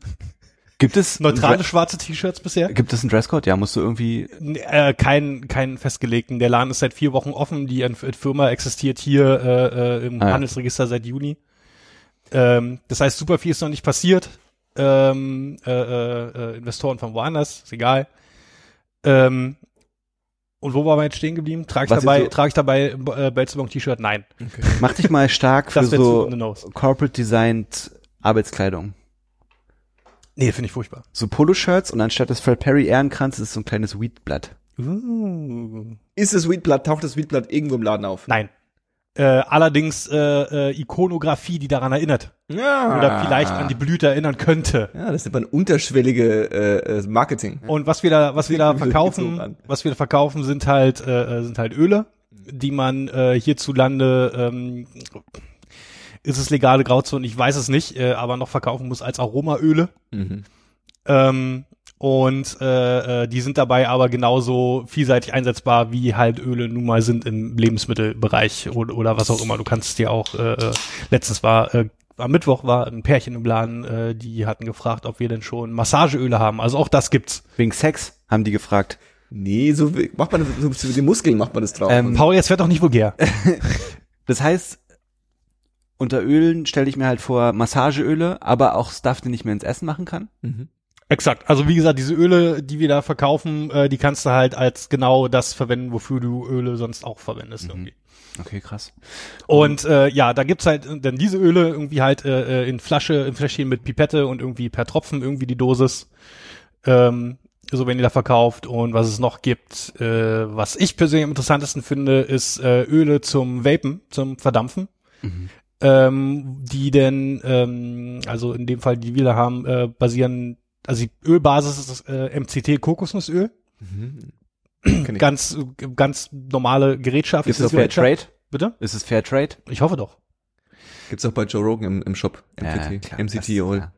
Gibt es Neutrale schwarze T-Shirts bisher. Gibt es einen Dresscode? Ja, musst du irgendwie. Äh, keinen keinen festgelegten. Der Laden ist seit vier Wochen offen. Die Firma existiert hier äh, äh, im Ah, ja. Handelsregister seit Juni. Ähm, das heißt, super viel ist noch nicht passiert. Ähm, äh, äh, äh, Investoren von woanders, ist egal. Ähm, und wo waren wir jetzt stehen geblieben? Trage ich Was dabei, so- trage ich dabei äh, Belzebong T-Shirt? Nein. Mach dich mal stark für so corporate designed Arbeitskleidung. Nee, finde ich furchtbar. So Poloshirts und anstatt des Fred Perry Ehrenkranz ist so ein kleines Weedblatt. Uh. Ist das Weedblatt, taucht das Weedblatt irgendwo im Laden auf? Nein. Äh, allerdings äh, äh, Ikonografie, die daran erinnert. Ja. Oder vielleicht an die Blüte erinnern könnte. Ja, das ist aber ein unterschwellige äh, äh, Marketing. Und was wir da, was wir da verkaufen, was wir da verkaufen, sind halt, äh, äh, sind halt Öle, die man äh, hierzulande, ähm, ist es legale Grauzone, ich weiß es nicht, äh, aber noch verkaufen muss als Aromaöle. Mhm. Ähm, und äh, äh, die sind dabei aber genauso vielseitig einsetzbar, wie halt Öle nun mal sind im Lebensmittelbereich oder, oder was auch immer. Du kannst dir auch, äh, äh, letztens war, äh, am Mittwoch war ein Pärchen im Laden, äh, die hatten gefragt, ob wir denn schon Massageöle haben. Also auch das gibt's. Wegen Sex, haben die gefragt. Nee, so wie- macht man so für die Muskeln macht man das drauf. Ähm, Paul, jetzt wird doch nicht vulgär. Das heißt, unter Ölen stelle ich mir halt vor Massageöle, aber auch Stuff, den ich mir ins Essen machen kann. mhm. Exakt. Also wie gesagt, diese Öle, die wir da verkaufen, äh, die kannst du halt als genau das verwenden, wofür du Öle sonst auch verwendest Mhm. irgendwie. Okay, krass. Und äh, ja, da gibt's halt dann diese Öle irgendwie halt äh, äh, in Flasche, in Fläschchen mit Pipette und irgendwie per Tropfen irgendwie die Dosis. Ähm, so wenn ihr da verkauft und was es noch gibt, äh, was ich persönlich am interessantesten finde, ist äh, Öle zum Vapen, zum Verdampfen. Mhm. Ähm, die denn, ähm, also in dem Fall, die wir da haben, äh, basieren, also die Ölbasis ist das äh, MCT Kokosnussöl. Mhm. Ganz, ganz normale Gerätschaft. Ist es Fair Trade? Bitte? Ist es Fair Trade? Ich hoffe doch. Gibt's auch bei Joe Rogan im, im Shop. MCT, klar. MCT Oil.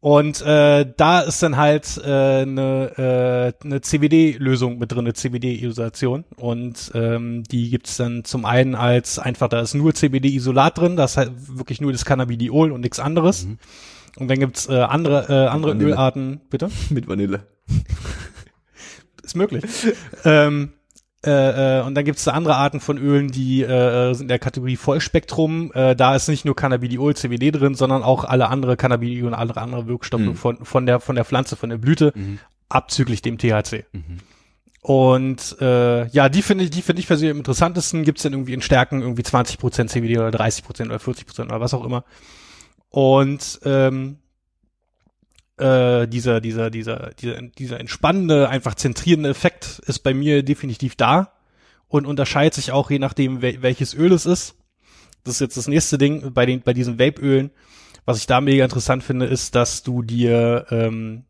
Und äh, da ist dann halt eine äh, äh, ne CBD-Lösung mit drin, eine CBD-Isolation. Und ähm, die gibt's dann zum einen als einfach, da ist nur CBD-Isolat drin, das ist halt wirklich nur das Cannabidiol und nichts anderes. Mhm. Und dann gibt's äh, andere, äh, andere. Ölarten, bitte? Mit Vanille. Ist möglich. ähm, äh, äh, und dann gibt es da andere Arten von Ölen, die äh, sind in der Kategorie Vollspektrum. Äh, da ist nicht nur Cannabidiol, CBD drin, sondern auch alle andere Cannabidiol und alle andere Wirkstoffe Mhm. von, von, der, von der Pflanze, von der Blüte, Mhm. abzüglich dem THC. Mhm. Und äh, ja, die finde ich, die finde ich persönlich am interessantesten. Gibt's dann irgendwie in Stärken irgendwie 20% CBD oder 30% oder 40% oder was auch immer. Und ähm, äh, dieser, dieser, dieser, dieser, dieser entspannende, einfach zentrierende Effekt ist bei mir definitiv da und unterscheidet sich auch je nachdem, wel welches Öl es ist. Das ist jetzt das nächste Ding bei den, bei diesen Vape-Ölen. Was ich da mega interessant finde, ist, dass du dir ähm,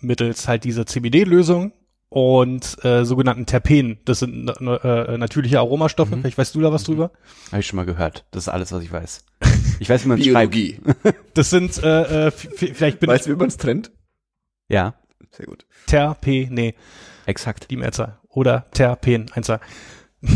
mittels halt dieser CBD-Lösung und äh, sogenannten Terpenen, das sind na- äh, natürliche Aromastoffe, Mhm. vielleicht weißt du da was drüber. Habe ich schon mal gehört. Das ist alles, was ich weiß. Ich weiß, wie man es schreibt. Biologie. Das sind äh, äh, vielleicht bin Weißt du, wie man es trennt? Ja, Sehr gut. Terpene, exakt. die Mehrzahl. Oder Terpen, Einzahl.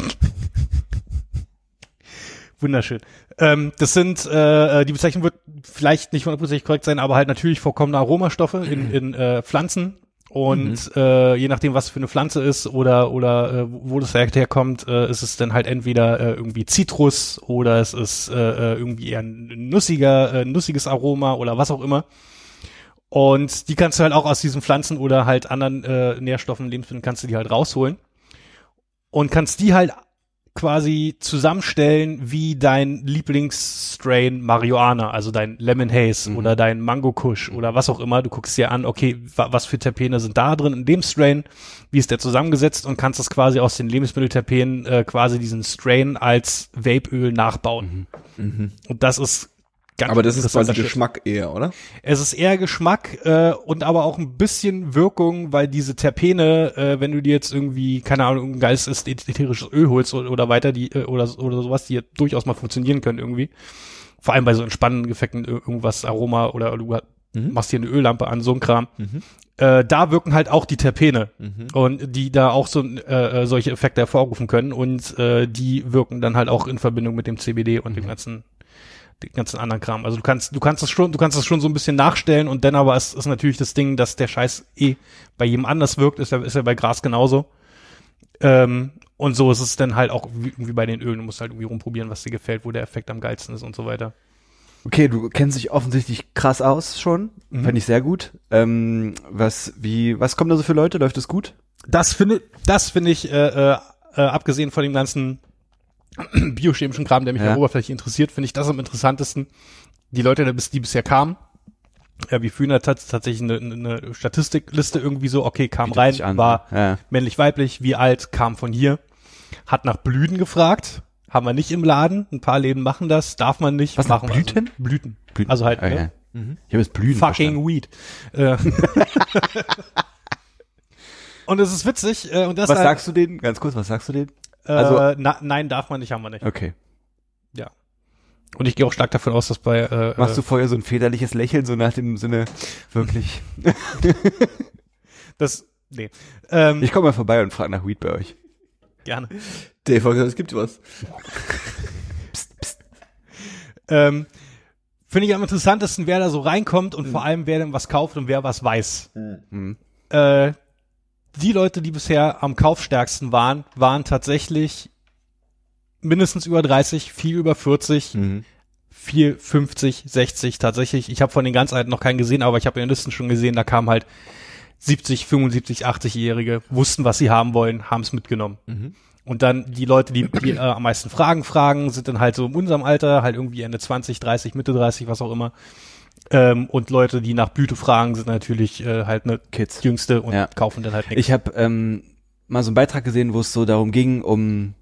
Wunderschön. Ähm, das sind, äh, die Bezeichnung wird vielleicht nicht hundertprozentig korrekt sein, aber halt natürlich vorkommende Aromastoffe in, in äh, Pflanzen. Und äh, je nachdem, was für eine Pflanze ist oder oder äh, wo das herkommt, äh, ist es dann halt entweder äh, irgendwie Zitrus oder es ist äh, äh, irgendwie eher ein nussiger, äh, nussiges Aroma oder was auch immer. Und die kannst du halt auch aus diesen Pflanzen oder halt anderen äh, Nährstoffen, Lebensmitteln kannst du die halt rausholen und kannst die halt quasi zusammenstellen wie dein Lieblingsstrain Marihuana, also dein Lemon Haze Mhm. oder dein Mango Kush oder was auch immer. Du guckst dir an, okay, wa was für Terpene sind da drin in dem Strain, wie ist der zusammengesetzt und kannst das quasi aus den Lebensmittelterpenen äh, quasi diesen Strain als Vapeöl nachbauen. Und das ist ganz Mhm. Aber das ist quasi. Geschmack eher, oder? Es ist eher Geschmack äh, und aber auch ein bisschen Wirkung, weil diese Terpene, äh, wenn du dir jetzt irgendwie, keine Ahnung, ein geiles ätherisches Öl holst oder, oder weiter, die äh, oder oder sowas, die ja durchaus mal funktionieren können irgendwie. Vor allem bei so entspannenden Effekten, ir- irgendwas Aroma oder du machst hier eine Öllampe an, so ein Kram. Äh, da wirken halt auch die Terpene und die da auch so äh, äh, solche Effekte hervorrufen können und äh, die wirken dann halt auch in Verbindung mit dem CBD und dem ganzen den ganzen anderen Kram. Also du kannst, du kannst es schon, du kannst es schon so ein bisschen nachstellen und dann aber ist, ist natürlich das Ding, dass der Scheiß eh bei jedem anders wirkt, ist ja, ist ja bei Gras genauso. Ähm, und so ist es dann halt auch wie, bei den Ölen. Du musst halt irgendwie rumprobieren, was dir gefällt, wo der Effekt am geilsten ist und so weiter. Okay, du kennst dich offensichtlich krass aus schon. Mhm. Fand ich sehr gut. Ähm, was, wie, was kommen da so für Leute? Läuft es gut? Das finde, das finde ich, äh, äh, äh, abgesehen von dem ganzen biochemischen Kram, der mich Ja. oberflächlich interessiert, finde ich das am interessantesten. Die Leute, die bis- die bisher kamen, ja, wie Fühner hat tatsächlich eine, eine Statistikliste irgendwie so, okay, kam Bietet rein, war Ja. männlich, weiblich, wie alt, kam von hier, hat nach Blüten gefragt, haben wir nicht im Laden, ein paar Läden machen das, darf man nicht. Was, machen also. Blüten? Blüten. Blüten. Also halt, Okay. ne? Ich habe jetzt Blüten fucking Weed. Äh. und es ist witzig, äh, und das Was halt, sagst du denen? Ganz kurz, was sagst du denen? Äh, also- na, nein, darf man nicht, haben wir nicht. Okay. Ja. Und ich gehe auch stark davon aus, dass bei äh, Machst du äh, vorher so ein väterliches Lächeln, so nach dem Sinne, wirklich? das nee. Ähm, Ich komme mal vorbei und frage nach Weed bei euch. gerne. Dave hat gesagt, es gibt was. Ähm, Finde ich am interessantesten, wer da so reinkommt und vor allem wer denn was kauft und wer was weiß. Mhm. Äh, die Leute, die bisher am kaufstärksten waren, waren tatsächlich mindestens über 30, viel über 40, Mhm. viel 50, 60 tatsächlich. Ich habe von den ganz Alten noch keinen gesehen, aber ich habe in den Listen schon gesehen, da kamen halt 70, 75, 80-Jährige, wussten, was sie haben wollen, haben es mitgenommen. Und dann die Leute, die, die äh, am meisten Fragen fragen, sind dann halt so in unserem Alter, halt irgendwie Ende 20, 30, Mitte 30, was auch immer. Ähm, und Leute, die nach Blüte fragen, sind natürlich äh, halt eine Kids. Jüngste und Ja. kaufen dann halt nichts. Ich habe ähm, mal so einen Beitrag gesehen, wo es so darum ging, um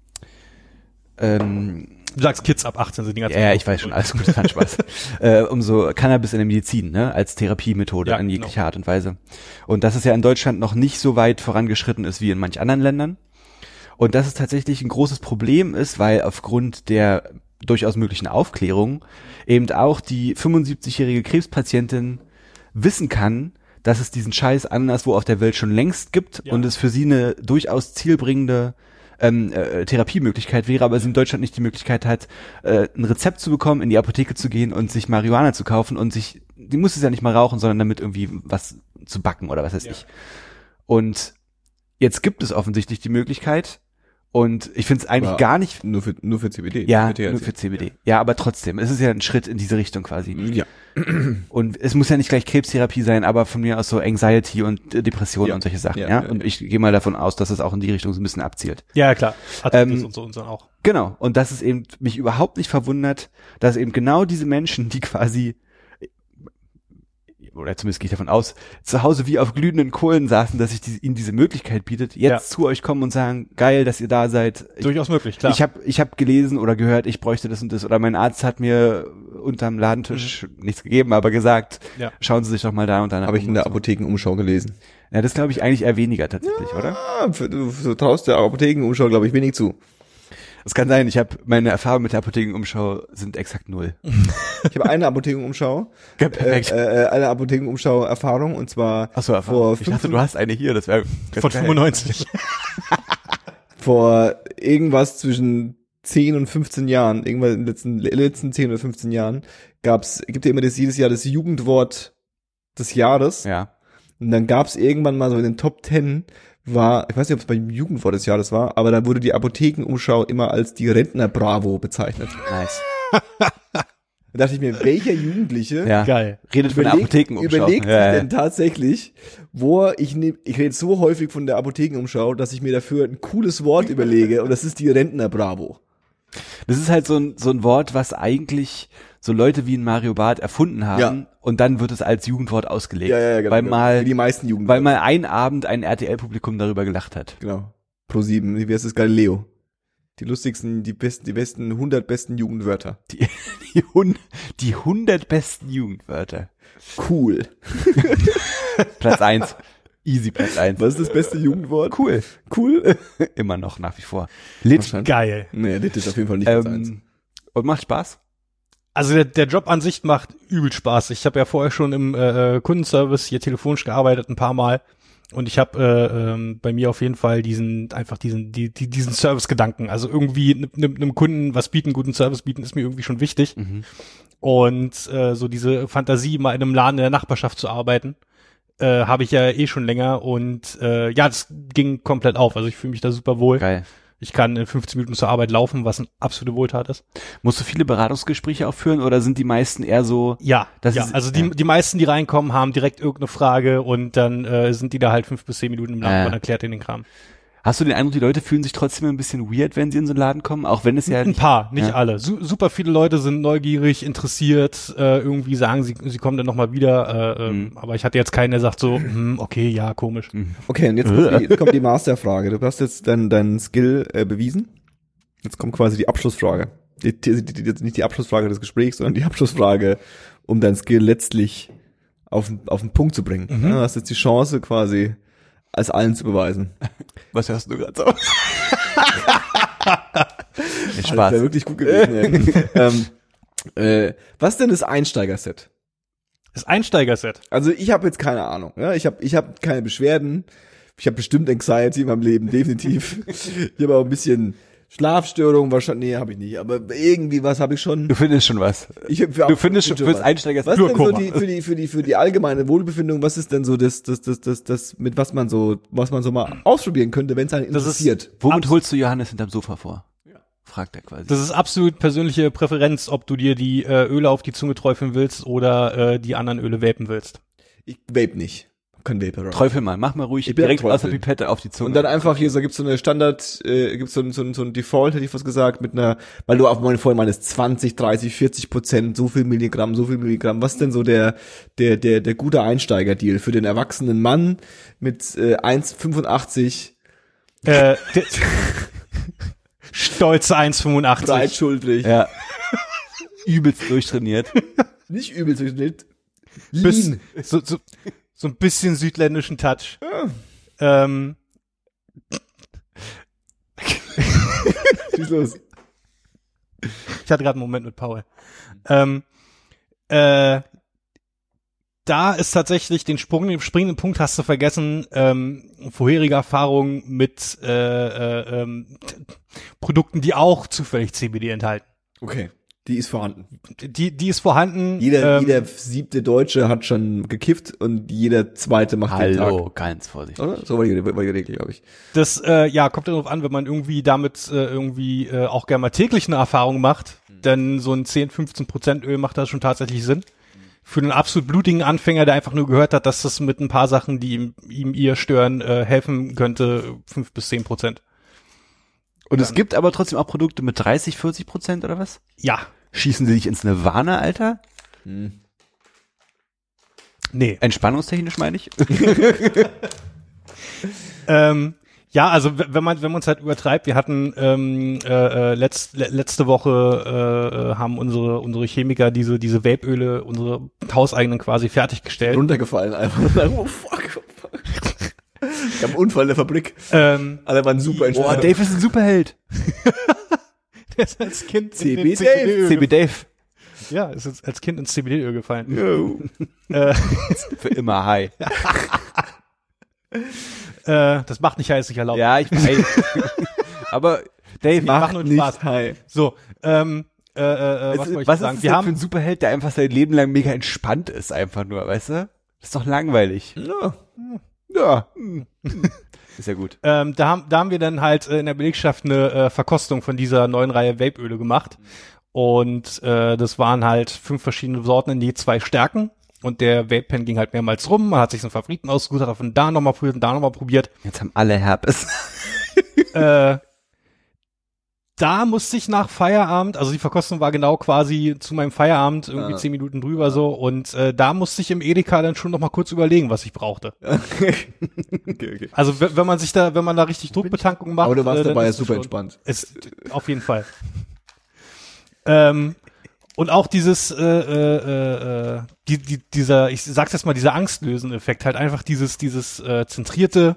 ähm, Du sagst Kids ab 18 sind die ganzen ja, ja, ich weiß schon, alles gut, kein Spaß. äh, um so Cannabis in der Medizin, ne, als Therapiemethode Ja, in jeglicher genau. Art und Weise. Und dass es ja in Deutschland noch nicht so weit vorangeschritten ist wie in manch anderen Ländern. Und dass es tatsächlich ein großes Problem ist, weil aufgrund der durchaus möglichen Aufklärung eben auch die 75-jährige Krebspatientin wissen kann, dass es diesen Scheiß anderswo auf der Welt schon längst gibt Ja. und es für sie eine durchaus zielbringende ähm, äh, Therapiemöglichkeit wäre, aber sie in Deutschland nicht die Möglichkeit hat, äh, ein Rezept zu bekommen, in die Apotheke zu gehen und sich Marihuana zu kaufen und sich, die muss es ja nicht mal rauchen, sondern damit irgendwie was zu backen oder was weiß Ja. ich. Und jetzt gibt es offensichtlich die Möglichkeit und ich finde es eigentlich Aber gar nicht, Nur für, nur für CBD. ja, für nur für CBD. Ja, aber trotzdem, es ist ja ein Schritt in diese Richtung quasi. Ja. Und es muss ja nicht gleich Krebstherapie sein, aber von mir aus so Anxiety und äh, Depression Ja. und solche Sachen, ja. Ja, ja, Und ich gehe mal davon aus, dass es auch in die Richtung so ein bisschen abzielt. ja, klar. Hat Ähm, und so und so auch. Genau. Und dass es eben mich überhaupt nicht verwundert, dass eben genau diese Menschen, die quasi oder zumindest gehe ich davon aus, zu Hause wie auf glühenden Kohlen saßen, dass sich die, ihnen diese Möglichkeit bietet, jetzt Ja. zu euch kommen und sagen, geil, dass ihr da seid. Ich, Durchaus möglich, klar. ich habe ich hab gelesen oder gehört, ich bräuchte das und das oder mein Arzt hat mir unterm Ladentisch nichts gegeben, aber gesagt, Mhm. Ja. schauen Sie sich doch mal da und da Habe ich in der um. Apothekenumschau gelesen. Ja, das glaube ich eigentlich eher weniger tatsächlich, oder? Ah, für, du, du traust der Apothekenumschau, glaube ich, wenig zu. Das kann sein, ich habe meine Erfahrungen mit der Apothekenumschau sind exakt null. Ich habe eine Apothekenumschau, Ja, äh, perfekt. äh, eine Apothekenumschau-Erfahrung und zwar Achso, vor, ich dachte, du hast eine hier, das wäre Von 95. vor irgendwas zwischen 10 und 15 Jahren, irgendwann in den letzten, letzten 10 oder 15 Jahren, gab's, gibt ja immer das jedes Jahr das Jugendwort des Jahres. Ja. Und dann gab's irgendwann mal so in den Top 10 war, ich weiß nicht, ob es beim Jugendwort des Jahres war, aber da wurde die Apothekenumschau immer als die Rentner Bravo bezeichnet. Nice. Da dachte ich mir, welcher Jugendliche Ja. Geil. Redet von der überlegt, Apothekenumschau. überlegt ja, sich ja. denn tatsächlich, wo ich nehm, ich rede so häufig von der Apothekenumschau, dass ich mir dafür ein cooles Wort überlege und das ist die Rentner Bravo. Das ist halt so ein, so ein Wort, was eigentlich so Leute wie ein Mario Barth erfunden haben Ja. Und dann wird es als Jugendwort ausgelegt. genau. Weil mal, Wie die meisten Jugend. weil mal ein Abend ein RTL-Publikum darüber gelacht hat. genau. Pro 7, wie heißt das Galileo? Die lustigsten, die besten, die besten 100 besten Jugendwörter. Die, die, hun, die 100 besten Jugendwörter. Cool. Platz eins, Easy Platz eins. Was ist das beste Jugendwort? Cool. Cool. Immer noch, nach wie vor. Lit. Geil. Nee, das ist auf jeden Fall nicht Platz eins. Ähm, und macht Spaß? Also der, der Job an sich macht übel Spaß. Ich habe ja vorher schon im äh, Kundenservice hier telefonisch gearbeitet ein paar Mal und ich habe äh, ähm, bei mir auf jeden Fall diesen einfach diesen die, die, diesen Service-Gedanken. Also irgendwie einem ne, Kunden was bieten, guten Service bieten, ist mir irgendwie schon wichtig. Mhm. Und äh, so diese Fantasie, mal in einem Laden in der Nachbarschaft zu arbeiten, äh, habe ich ja eh schon länger und äh, ja, das ging komplett auf. Also ich fühle mich da super wohl. Geil. Ich kann in 15 Minuten zur Arbeit laufen, was eine absolute Wohltat ist. Musst du viele Beratungsgespräche auch führen oder sind die meisten eher so, Ja, Das ja. ist- also die, ja. die meisten, die reinkommen, haben direkt irgendeine Frage und dann äh, sind die da halt fünf bis zehn Minuten im Laden Äh. und erklärt ihnen den Kram. Hast du den Eindruck, die Leute fühlen sich trotzdem ein bisschen weird, wenn sie in so einen Laden kommen, auch wenn es ja Ein paar, nicht Ja. alle. Su super viele Leute sind neugierig, interessiert, äh, irgendwie sagen, sie, sie kommen dann nochmal wieder. Äh, ähm, Mhm. Aber ich hatte jetzt keinen, der sagt so, hm, okay, ja, komisch. Okay, und jetzt kommt die, jetzt kommt die Masterfrage. Du hast jetzt deinen deinen Skill äh, bewiesen. Jetzt kommt quasi die Abschlussfrage. Die, die, die, die, nicht die Abschlussfrage des Gesprächs, sondern die Abschlussfrage, um dein Skill letztlich auf, den- auf den Punkt zu bringen. Mhm. Ja, du hast jetzt die Chance quasi als allen zu beweisen. Was hörst du gerade so? Nee, Das Spaß. wäre wirklich gut gewesen. ja. ähm, äh, was denn das Einsteigerset? Das Einsteigerset. Also ich habe jetzt keine Ahnung. Ja? Ich habe ich hab keine Beschwerden. Ich habe bestimmt Anxiety in meinem Leben, definitiv. ich habe auch ein bisschen Schlafstörungen wahrscheinlich. Nee, habe ich nicht. Aber irgendwie was habe ich schon. Du findest schon was. Ich für Du findest schon fürs was. Einsteiger Was denn so die, für die für die für die allgemeine Wohlbefinden? Was ist denn so das das das das das mit was man so was man so mal ausprobieren könnte, wenn es einen Das ist- interessiert? Womit holst du Johannes hinterm Sofa vor? Fragt er quasi. Das ist absolut persönliche Präferenz, ob du dir die äh, Öle auf die Zunge träufeln willst oder äh, die anderen Öle vapen willst. Ich vape nicht. Kein Vapor. Träufel mal, mach mal ruhig direkt am aus der. Pipette auf die Zunge. Und dann einfach hier, so gibt's so eine Standard, äh, gibt's so ein, so ein, so ein Default, hätte ich was gesagt, mit einer, weil du auch mal vorhin meinst, 20, 30, 40 Prozent, so viel Milligramm, so viel Milligramm. Was ist denn so der, der, der, der gute Einsteiger-Deal für den erwachsenen Mann mit äh, 1,85, Äh, Stolze 1,85. breitschultrig, ja. Übelst durchtrainiert. nicht übel durchschnitt, Bis, lean. so, so, so ein bisschen südländischen Touch. Ähm, Schieß los. ich hatte gerade einen Moment mit Paul. Ähm, äh, da ist tatsächlich den Sprung, den springenden Punkt hast du vergessen, ähm, vorherige Erfahrungen mit äh, äh, ähm, Produkten, die auch zufällig CBD enthalten. Okay, die ist vorhanden. Die, die ist vorhanden. Jeder, ähm, jeder siebte Deutsche hat schon gekifft und jeder zweite macht den Hallo, ganz vorsichtig. Tag. Oder? So war die, war die Regel, glaube ich. Das äh, ja kommt darauf an, wenn man irgendwie damit äh, irgendwie äh, auch gerne mal täglich eine Erfahrung macht, denn so ein 10, 15 Prozent Öl macht das schon tatsächlich Sinn. Für einen absolut blutigen Anfänger, der einfach nur gehört hat, dass das mit ein paar Sachen, die ihm, ihm ihr stören, äh, helfen könnte, 5 bis 10 Prozent. Und es gibt aber trotzdem auch Produkte mit 30, 40 Prozent oder was? Ja, Schießen sie dich ins Nirvana, Alter? nee. Entspannungstechnisch meine ich. Ähm, ja, also wenn man wenn man es halt übertreibt, wir hatten ähm, äh, äh, letzt, le letzte Woche äh, äh, haben unsere unsere Chemiker diese diese Vapeöle, unsere hauseigenen quasi fertiggestellt. runtergefallen einfach. Oh fuck, Ich hab einen Unfall in der Fabrik. Ähm, Alle waren super Boah, entspannt. Dave ist ein Superheld. der ist als Kind CB in den Dave. CB Dave. Ja, ist jetzt als Kind ins CBD-Öl gefallen. Yo. Äh, Für immer high. äh, das macht nicht heiß, ich erlaubt. Ja, ich weiß. aber Dave, uns nicht Spaß. high. So, ähm, äh, äh, äh, was ich was sagen? ist das Wir denn haben für ein Superheld, der einfach sein Leben lang mega entspannt ist, einfach nur, weißt du? Das ist doch langweilig. Ja. Ja. Ist ja gut. Ähm, da, haben, da haben wir dann halt äh, in der Belegschaft eine äh, Verkostung von dieser neuen Reihe Vapeöle gemacht. Und äh, das waren halt fünf verschiedene Sorten in je zwei Stärken. Und der Vape-Pen ging halt mehrmals rum. Man hat sich so einen Favoriten ausgesucht, hat von da nochmal probiert und da nochmal probiert. Jetzt haben alle Herpes. äh, da musste ich nach Feierabend, also die Verkostung war genau quasi zu meinem Feierabend, irgendwie Ah. zehn Minuten drüber so. Und äh, da musste ich im Edeka dann schon noch mal kurz überlegen, was ich brauchte. okay, okay. Also wenn man sich da, wenn man da richtig Druckbetankung macht. Aber du warst äh, dabei ist super entspannt. Es, auf jeden Fall. ähm, und auch dieses, äh, äh, äh, die, die, dieser, ich sag's jetzt mal, dieser Angstlösen-Effekt, halt einfach dieses, dieses äh, zentrierte,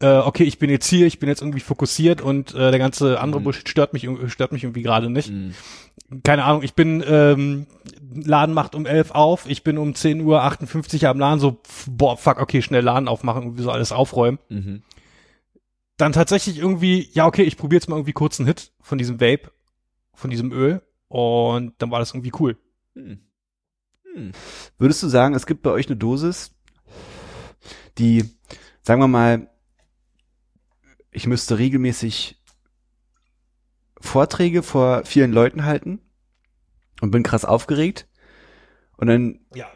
äh, okay, ich bin jetzt hier, ich bin jetzt irgendwie fokussiert und äh, der ganze andere Mhm. Bullshit stört mich, stört mich irgendwie gerade nicht. Mhm. Keine Ahnung, ich bin, ähm, Laden macht um 11 auf, ich bin um 10 Uhr 58 am Laden, so, boah, fuck, okay, schnell Laden aufmachen, irgendwie so alles aufräumen Mhm. dann tatsächlich irgendwie, ja, okay, ich probiere jetzt mal irgendwie kurz einen Hit von diesem Vape, von diesem Öl und dann war das irgendwie cool. Hm. Hm. Würdest du sagen, es gibt bei euch eine Dosis, die, sagen wir mal, ich müsste regelmäßig Vorträge vor vielen Leuten halten und bin krass aufgeregt und dann Ja.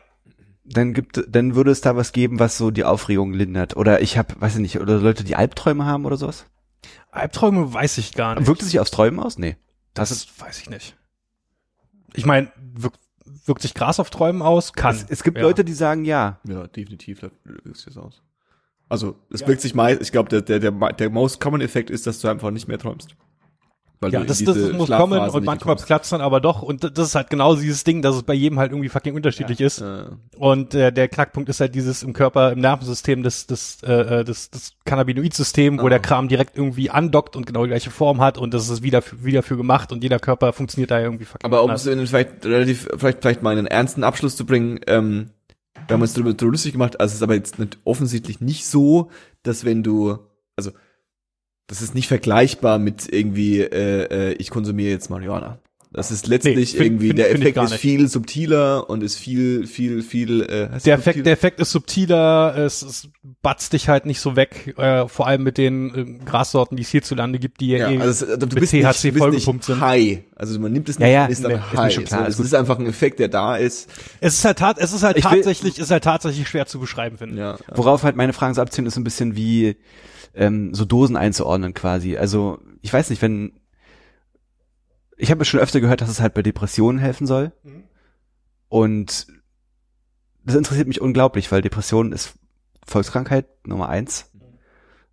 dann gibt dann würde es da was geben, was so die Aufregung lindert oder ich habe, weiß ich nicht, oder Leute, die Albträume haben oder sowas? Albträume weiß ich gar nicht. Wirkt es sich aufs Träumen aus? Nee. Das weiß ich nicht. Ich meine, wirkt, wirkt sich Gras auf Träumen aus? Kann. Es, es gibt ja. Leute, die sagen ja. Ja, definitiv da wirkt sich das aus. Also, es wirkt sich meist, ich glaube, der, der, der, der most common Effekt ist, dass du einfach nicht mehr träumst. Weil Ja, das, das muss kommen und manchmal platzt dann aber doch und das ist halt genau dieses Ding, dass es bei jedem halt irgendwie fucking unterschiedlich ist. Äh, Und äh, der Knackpunkt ist halt dieses im Körper, im Nervensystem, das, das, äh, äh, das, das Cannabinoid-System, wo Ah. der Kram direkt irgendwie andockt und genau die gleiche Form hat und das ist wieder, für- wieder für gemacht und jeder Körper funktioniert da irgendwie fucking Aber um es vielleicht relativ, vielleicht, vielleicht mal einen ernsten Abschluss zu bringen, ähm, wir haben uns darüber, lustig gemacht, also es ist aber jetzt nicht, offensichtlich nicht so, dass wenn du, also das ist nicht vergleichbar mit irgendwie, äh, äh, ich konsumiere jetzt Marihuana. Das ist letztlich Nee, find- irgendwie, find- der Effekt ist viel subtiler und ist viel, viel, viel, äh, Der Effekt, der Effekt ist subtiler, es, es batzt dich halt nicht so weg, äh, vor allem mit den äh, Grassorten, die es hierzulande gibt, die ja, ja, eh also es, du mit bist THC nicht, du bist vollgepumpt sind. high. Also man nimmt es Ja, nicht, ja, und ist dann nee, ist mir high. schon klar, so, es ist einfach ein Effekt, der da ist. Es ist halt tat, es ist halt Ich will- tatsächlich, ist halt tatsächlich schwer zu beschreiben, finde ich. Ja, ja. Worauf halt meine Fragen so abziehen, ist ein bisschen wie ähm, so Dosen einzuordnen quasi. Also ich weiß nicht, wenn ich habe schon öfter gehört, dass es halt bei Depressionen helfen soll. Mhm. Und das interessiert mich unglaublich, weil Depression ist Volkskrankheit Nummer eins.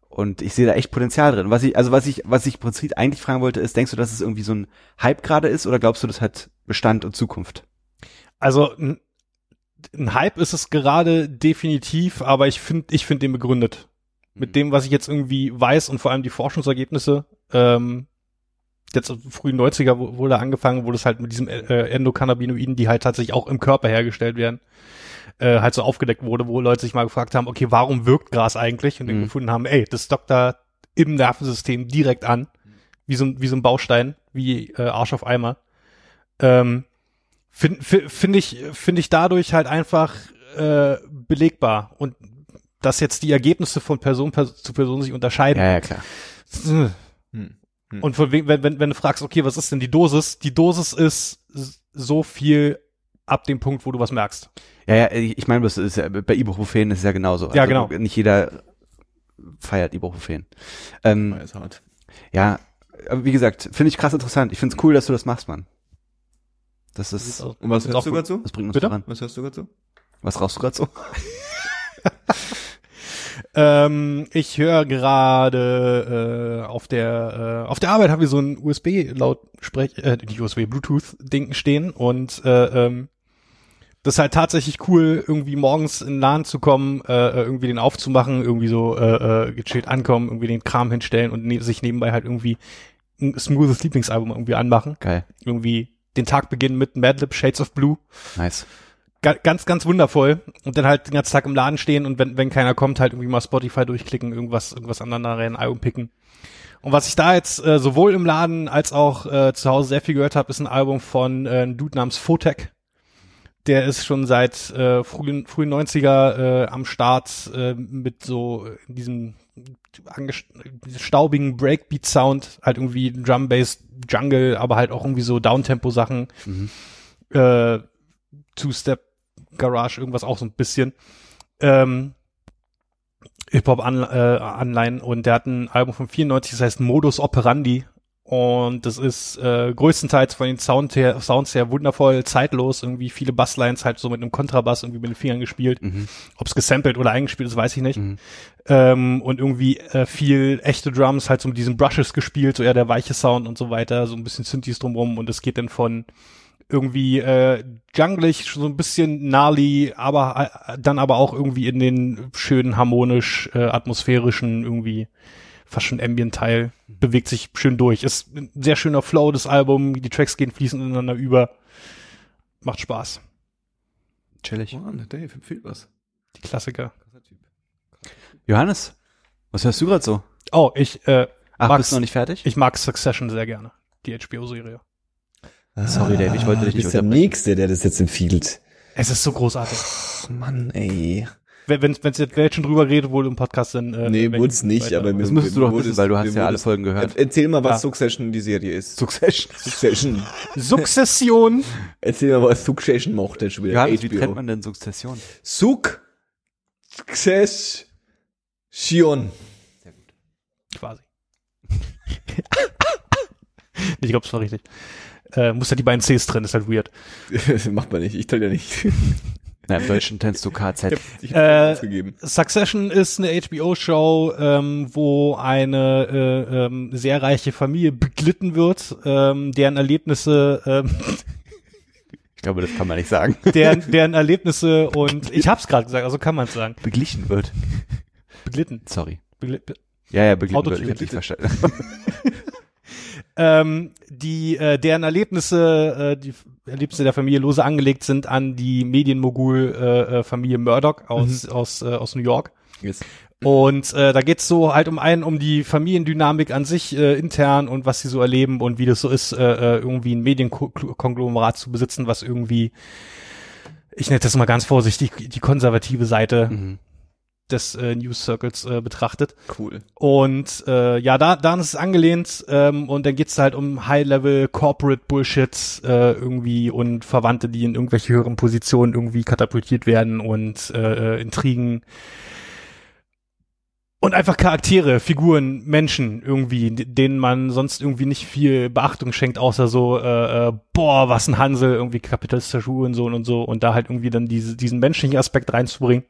Und ich sehe da echt Potenzial drin. Was ich, also was ich, was ich im Prinzip eigentlich fragen wollte, ist, denkst du, dass es irgendwie so ein Hype gerade ist oder glaubst du, das hat Bestand und Zukunft? Also ein, ein Hype ist es gerade definitiv, aber ich finde, ich finde den begründet. Mit dem, was ich jetzt irgendwie weiß und vor allem die Forschungsergebnisse, ähm, jetzt frühen 90er wo- wurde angefangen, wo das halt mit diesem äh, Endokannabinoiden, die halt tatsächlich auch im Körper hergestellt werden, äh, halt so aufgedeckt wurde, wo Leute sich mal gefragt haben, okay, warum wirkt Gras eigentlich? Und dann Mhm. gefunden haben, ey, das dockt da im Nervensystem direkt an, wie so, ein- wie so ein Baustein, wie äh, Arsch auf Eimer. Ähm, Finde find, find ich, finde ich dadurch halt einfach äh, belegbar. Und dass jetzt die Ergebnisse von Person pers zu Person sich unterscheiden. Ja, ja, klar. Hm. Hm. Und von wegen, wenn, wenn, wenn du fragst, okay, was ist denn die Dosis? Die Dosis ist so viel ab dem Punkt, wo du was merkst. Ja, ja, ich meine, das ist ja, bei Ibuprofen ist es ja genauso. Also Ja, genau. Nicht jeder feiert Ibuprofen. Ähm, jetzt hart. ja, aber wie gesagt, finde ich krass interessant. Ich finde es cool, dass du das machst, Mann. Das ist, Und was Ist hörst du so? das bringt uns Bitte? voran. Was hörst du gerade so? Was rauchst du gerade so? Ähm, ich höre gerade äh, auf der äh, auf der Arbeit haben wir so ein USB Lautsprech äh, nicht USB Bluetooth Ding stehen und äh, ähm, das ist halt tatsächlich cool, irgendwie morgens in den Laden zu kommen, äh, äh, irgendwie den aufzumachen, irgendwie so äh, äh, gechillt ankommen, irgendwie den Kram hinstellen und ne sich nebenbei halt irgendwie ein smoothes Lieblingsalbum irgendwie anmachen. Geil. Irgendwie den Tag beginnen mit Madlib Shades of Blue Nice. Ga- ganz, ganz wundervoll. Und dann halt den ganzen Tag im Laden stehen und wenn, wenn keiner kommt, halt irgendwie mal Spotify durchklicken, irgendwas, irgendwas aneinander rennen, Album picken. Und was ich da jetzt äh, sowohl im Laden als auch äh, zu Hause sehr viel gehört habe, ist ein Album von äh, einem Dude namens Fotek. Der ist schon seit äh, frühen, frühen 90er äh, am Start äh, mit so diesem staubigen Breakbeat-Sound, halt irgendwie Drum Bass, Jungle, aber halt auch irgendwie so Downtempo-Sachen, Mhm. äh, Two-Step Garage, irgendwas auch so ein bisschen. Ähm, Hip-Hop-Anleihen und der hat ein Album von 94, das heißt Modus Operandi und das ist äh, größtenteils von den Sound her, Sounds her wundervoll, zeitlos, irgendwie viele Basslines halt so mit einem Kontrabass irgendwie mit den Fingern gespielt. Mhm. Ob es gesampelt oder eingespielt ist, weiß ich nicht. Mhm. Ähm, und irgendwie äh, viel echte Drums, halt so mit diesen Brushes gespielt, so eher der weiche Sound und so weiter, so ein bisschen Synthes drumrum und es geht dann von irgendwie äh, junglig, so ein bisschen gnarly, aber äh, dann aber auch irgendwie in den schönen harmonisch äh, atmosphärischen irgendwie fast schon Ambient-Teil bewegt sich schön durch. Ist ein sehr schöner Flow des Albums, die Tracks gehen fließend ineinander über. Macht Spaß. Chillig. Mann, Dave empfiehlt was. Die Klassiker. Johannes, was hörst du gerade so? Oh, ich äh, Ach, Mag's- bist du noch nicht fertig? ich mag Succession sehr gerne, die HBO-Serie. Sorry, Dave, ich wollte dich du nicht bist der unterbrechen. Nächste, der das jetzt empfiehlt. Es ist so großartig. Ach, Mann, ey. Wenn wenn's, wenn's jetzt, wer jetzt schon drüber redet, wohl im Podcast, dann äh, Nee, wenn- wurd's nicht, weiter. aber mir- Das müsstest du doch wissen, weil du hast mir ja alle Folgen gehört. Erzähl mal, was Ja. Succession die Serie ist. Succession. Succession. Sukzession. Erzähl mal, was Succession macht denn schon wieder. Johannes, wie trennt man denn Sukzession? Succession. Quasi. ich glaube, es war richtig. Äh, muss ja die beiden Cs drin, ist halt weird. Macht man nicht, ich teile ja nicht. Na, im Deutschen tennst du KZ. Ich Äh, habe aufgegeben. Succession ist eine HBO-Show, ähm, wo eine äh, ähm, sehr reiche Familie beglitten wird, ähm, deren Erlebnisse, ähm, Ich glaube, das kann man nicht sagen. deren, deren Erlebnisse und ich hab's gerade gesagt, also kann man es sagen. Beglichen wird. Beglitten. Sorry. Begli Ja, ja, beglichen Autotune. wird. Ich hab dich verstanden. Ähm, die äh, deren Erlebnisse, äh, die Erlebnisse der Familie lose angelegt sind an die Medienmogul äh, äh, Murdoch aus aus äh, aus New York. Yes. Und äh, da geht's so halt um einen, um die Familiendynamik an sich äh, intern und was sie so erleben und wie das so ist, äh, äh, irgendwie ein Medienkonglomerat zu besitzen, was irgendwie, ich nenne das mal ganz vorsichtig, die konservative Seite Mhm. Des äh, News Circles äh, betrachtet. Cool. Und äh, ja, da, daran ist es angelehnt ähm, und dann geht's halt um High-Level Corporate Bullshit äh, irgendwie und Verwandte, die in irgendwelche höheren Positionen irgendwie katapultiert werden und äh, äh, Intrigen und einfach Charaktere, Figuren, Menschen irgendwie, denen man sonst irgendwie nicht viel Beachtung schenkt, außer so, äh, äh, boah, was ein Hansel, irgendwie kapitalistischer Hurensohn und so und da halt irgendwie dann diese, diesen menschlichen Aspekt reinzubringen,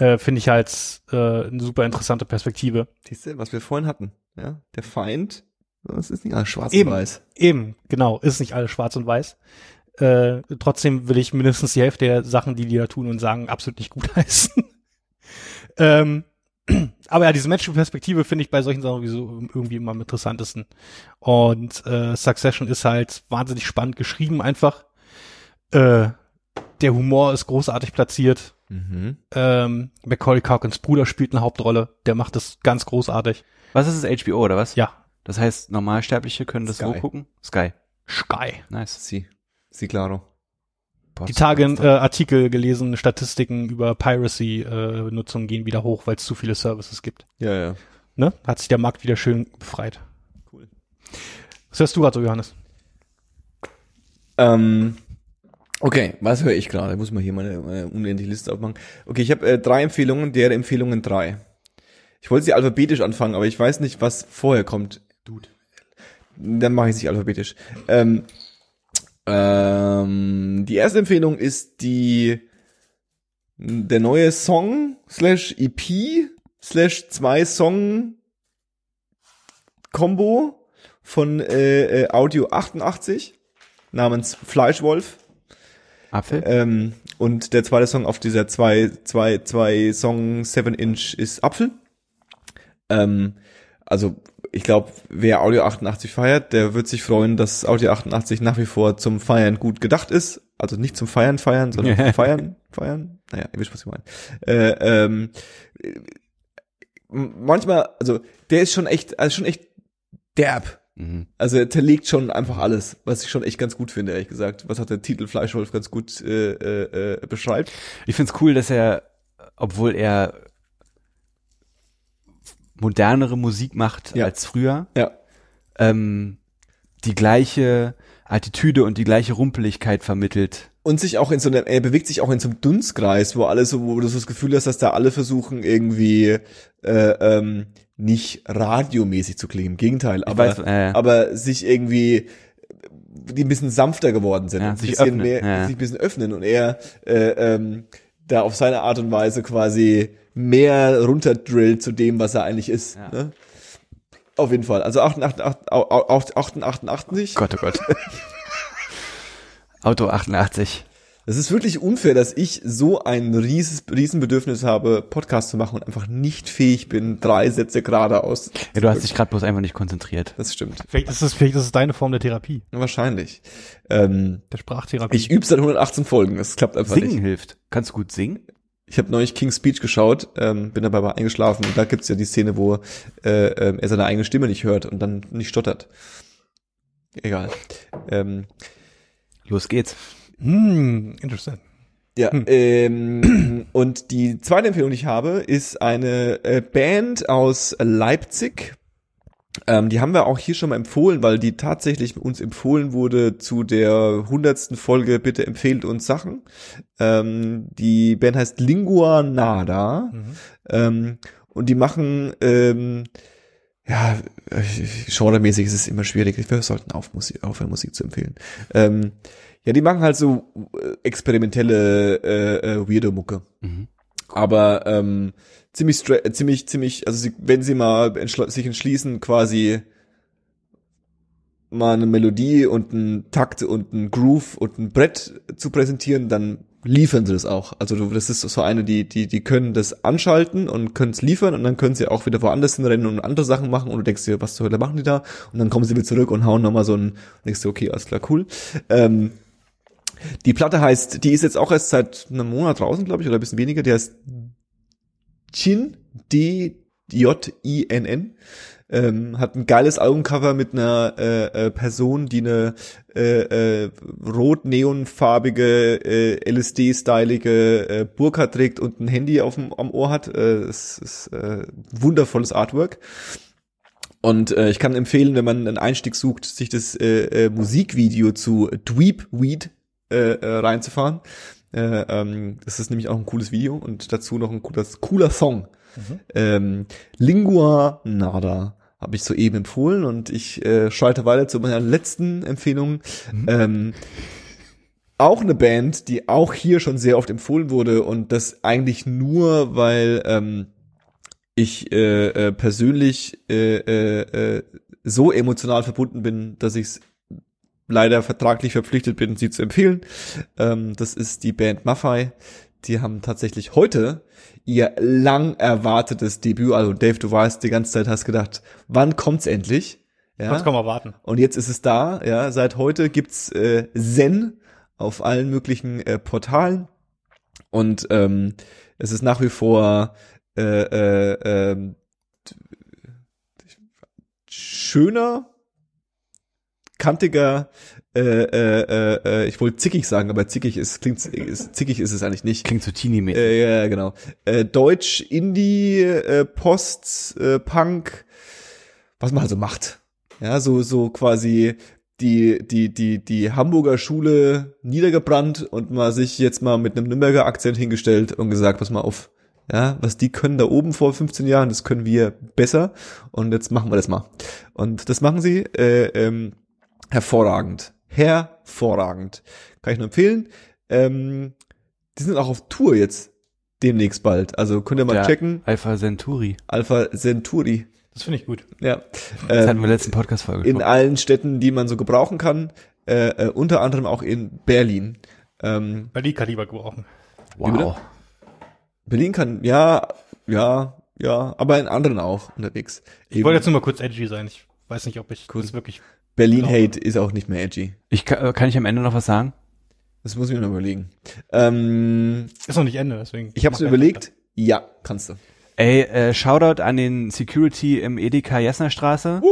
äh, finde ich halt äh, eine super interessante Perspektive. Siehst du, was wir vorhin hatten, ja? Der Feind, das ist nicht alles schwarz Eben. und weiß. Eben, genau, ist nicht alles schwarz und weiß. Äh, trotzdem will ich mindestens die Hälfte der Sachen, die die da tun und sagen, absolut nicht gut heißen. ähm, aber ja, diese menschliche Perspektive finde ich bei solchen Sachen sowieso irgendwie immer am interessantesten. Und äh, Succession ist halt wahnsinnig spannend geschrieben einfach. Äh, der Humor ist großartig platziert. Mhm. Ähm, Macaulay Culkins Bruder spielt eine Hauptrolle. Der macht das ganz großartig. Was ist es, HBO oder was? Ja, Das heißt, Normalsterbliche können das wo Sky. gucken? Sky. Sky. Nice. Sie. Sie, claro. Boah, Die Tage äh, Artikel gelesen, Statistiken über Piracy-Nutzung gehen wieder hoch, weil es zu viele Services gibt. Ja, ja. Ne? Hat sich der Markt wieder schön befreit. Cool. Was hörst du gerade so, Johannes? Ähm, okay, was höre ich gerade? Muss mal hier meine, meine unendliche Liste aufmachen. Okay, ich habe äh, drei Empfehlungen, deren Empfehlungen drei. Ich wollte sie alphabetisch anfangen, aber ich weiß nicht, was vorher kommt. Dude. Dann mache ich nicht alphabetisch. Ähm, ähm, die erste Empfehlung ist die der neue Song slash EP slash zwei Song Combo von äh, äh, Audio 88 namens Fleischwolf. Apfel? Ähm, und der zweite Song auf dieser zwei, zwei, zwei Song 7 Inch ist Apfel. Ähm, also ich glaube, wer Audio 88 feiert, der wird sich freuen, dass Audio 88 nach wie vor zum Feiern gut gedacht ist. Also nicht zum Feiern feiern, sondern zum Feiern feiern. Naja, ihr wisst, was ich meine. Äh, ähm, äh, manchmal, also der ist schon echt, also schon echt derb. Mhm. Also er zerlegt schon einfach alles, was ich schon echt ganz gut finde, ehrlich gesagt. Was hat der Titel Fleischwolf ganz gut äh, äh, äh, beschreibt. Ich find's cool, dass er, obwohl er modernere Musik macht Ja. als früher, Ja. ähm, die gleiche Attitüde und die gleiche Rumpeligkeit vermittelt. Und sich auch in so einer, er bewegt sich auch in so einem Dunstkreis, wo alle so, wo du so das Gefühl hast, dass da alle versuchen, irgendwie äh, ähm, nicht radiomäßig zu klingen. Im Gegenteil, aber, weiß, äh, aber sich irgendwie die ein bisschen sanfter geworden sind, Ja, sich bisschen öffnen, mehr, ja. sich ein bisschen öffnen und er äh, ähm, da auf seine Art und Weise quasi mehr runterdrillt zu dem, was er eigentlich ist. Ja. Ne? Auf jeden Fall. Also 88, 88, 88, Gott, oh Gott. Auto 88. Das ist wirklich unfair, dass ich so ein rieses, Riesenbedürfnis habe, Podcast zu machen und einfach nicht fähig bin, drei Sätze geradeaus. Ja, du hast dich gerade bloß einfach nicht konzentriert. Das stimmt. Vielleicht ist es, vielleicht ist es deine Form der Therapie, Wahrscheinlich. Ähm, der Sprachtherapie. ich übe seit 118 Folgen. Das klappt einfach Singen nicht. hilft. Kannst du gut singen? Ich habe neulich King's Speech geschaut, ähm, bin dabei aber eingeschlafen und da gibt's ja die Szene, wo äh, ähm, er seine eigene Stimme nicht hört und dann nicht stottert. Egal. Ähm, Los geht's. Hm, interessant. Ja, ähm, und die zweite Empfehlung, die ich habe, ist eine äh, Band aus Leipzig. Ähm, die haben wir auch hier schon mal empfohlen, weil die tatsächlich uns empfohlen wurde zu der hundertsten Folge. Bitte empfehlt uns Sachen. Ähm, die Band heißt Lingua Nada. Ähm, und die machen, ähm, ja, äh, genremäßig ist es immer schwierig. Wir sollten auf Musik, aufhören, Musik zu empfehlen. Ähm, ja, die machen halt so äh, experimentelle äh, äh, weirde Mucke. Mhm. Aber ähm, ziemlich stra- äh, ziemlich ziemlich also sie, wenn sie mal entschl sich entschließen quasi mal eine Melodie und einen Takt und einen Groove und ein Brett zu präsentieren, dann liefern sie das auch. Also das ist so eine, die die die können das anschalten und können es liefern und dann können sie auch wieder woanders hinrennen und andere Sachen machen und du denkst dir, was zur Hölle machen die da? Und dann kommen sie wieder zurück und hauen nochmal so ein, denkst du, okay, alles klar, cool. Ähm, die Platte heißt, die ist jetzt auch erst seit einem Monat draußen, glaube ich, oder ein bisschen weniger. Die heißt Chin, D-J-I-N-N. Ähm, hat ein geiles Albumcover mit einer äh, äh, Person, die eine äh, äh, rot-neonfarbige, äh, LSD-stylige äh, Burka trägt und ein Handy auf dem, am Ohr hat. Äh, es ist äh, wundervolles Artwork. Und äh, ich kann empfehlen, wenn man einen Einstieg sucht, sich das äh, äh, Musikvideo zu Dweep Weed äh, äh, reinzufahren. Äh, ähm, das ist nämlich auch ein cooles Video und dazu noch ein cooler, cooler Song. Ähm, Lingua Nada habe ich soeben empfohlen und ich äh, schalte weiter zu meiner letzten Empfehlung. Ähm, auch eine Band, die auch hier schon sehr oft empfohlen wurde und das eigentlich nur, weil ähm, ich äh, äh, persönlich äh, äh, äh, so emotional verbunden bin, dass ich es leider vertraglich verpflichtet bin, sie zu empfehlen. Ähm, das ist die Band Maffei. Die haben tatsächlich heute ihr lang erwartetes Debütalbum. Dave, du weißt, die ganze Zeit hast gedacht, wann kommt's endlich? Ja. Was kann man warten? Und jetzt ist es da, ja, seit heute gibt's äh, Zen auf allen möglichen äh, Portalen und ähm, es ist nach wie vor äh, äh, ähm, schöner, kantiger, äh, äh, äh, äh, ich wollte zickig sagen, aber zickig ist, klingt, ist, zickig ist es eigentlich nicht. Klingt so teeny Äh, ja, genau. Äh, Deutsch, Indie, äh, Post, äh, Punk, was man also macht. Ja, so, so quasi die, die, die, die Hamburger Schule niedergebrannt und mal sich jetzt mal mit einem Nürnberger Akzent hingestellt und gesagt, pass mal auf. Ja, was die können da oben vor 15 Jahren, das können wir besser. Und jetzt machen wir das mal. Und das machen sie äh, ähm, hervorragend. Hervorragend. Kann ich nur empfehlen. Ähm, die sind auch auf Tour jetzt demnächst bald. Also könnt ihr mal Der checken. Alpha Centauri. Alpha Centauri. Das finde ich gut. Ja. Das hatten Ähm, wir letzten Podcast-Folge in allen Städten, die man so gebrauchen kann. Äh, äh, unter anderem auch in Berlin. Ähm, Berlin kann lieber gebrauchen. Wow. Berlin kann, ja, ja, ja, aber in anderen auch unterwegs. Ich wollte jetzt nur mal kurz edgy sein. Ich weiß nicht, ob ich das wirklich. Berlin Genau. Hate ist auch nicht mehr edgy. Ich kann, äh, kann ich am Ende noch was sagen? Das muss ich mir noch überlegen. Ähm, Ist noch nicht Ende, deswegen. ich habe es überlegt. Ja, kannst du. Ey, äh, Shoutout an den Security im Edeka Jessner Straße.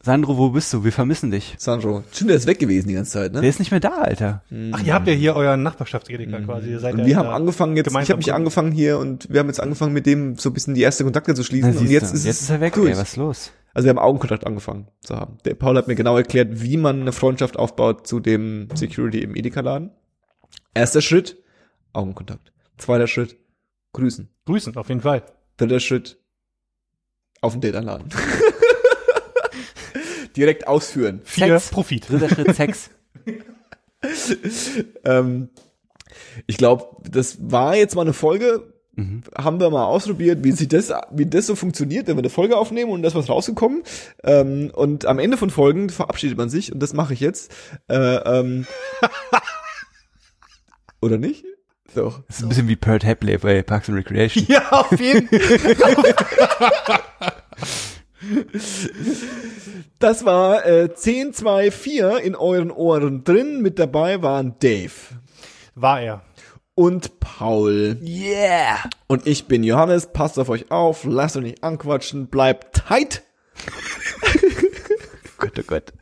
Sandro, wo bist du? Wir vermissen dich. Sandro. Stimmt, der ist weg gewesen die ganze Zeit, Der ne? ist nicht mehr da, Alter. Ach, ihr habt ja hier euren Nachbarschaftsedeka quasi. Ihr seid Und ja wir haben angefangen jetzt, ich habe mich angefangen hier und wir haben jetzt angefangen mit dem so ein bisschen die erste Kontakte zu schließen Na, und jetzt du, ist jetzt es ist er weg, ey, was ist los? Also wir haben Augenkontakt angefangen zu haben. Der Paul hat mir genau erklärt, wie man eine Freundschaft aufbaut zu dem Security im Edeka-Laden. Erster Schritt, Augenkontakt. Zweiter Schritt, grüßen. Grüßen, auf jeden Fall. Dritter Schritt, auf den Date einladen. Direkt ausführen. Vier, Sex. Profit. Dritter Schritt Sex. Ähm, ich glaube, das war jetzt mal eine Folge, Mhm. haben wir mal ausprobiert, wie sich das, wie das so funktioniert, wenn wir eine Folge aufnehmen und da ist was rausgekommen. Ähm, und am Ende von Folgen verabschiedet man sich und das mache ich jetzt. Äh, ähm, oder nicht? Doch. Das ist ein bisschen wie Pert Hapley bei Parks and Recreation. Ja, auf jeden Das war äh, 10, 2, 4 in euren Ohren drin. Mit dabei waren Dave War er. Und Paul. Yeah! Und ich bin Johannes. Passt auf euch auf. Lasst euch nicht anquatschen. Bleibt tight. Gott, oh Gott.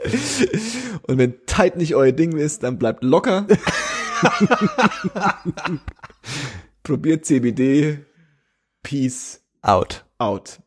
Und wenn tight nicht euer Ding ist, dann bleibt locker. Probiert CBD. Peace Out. out.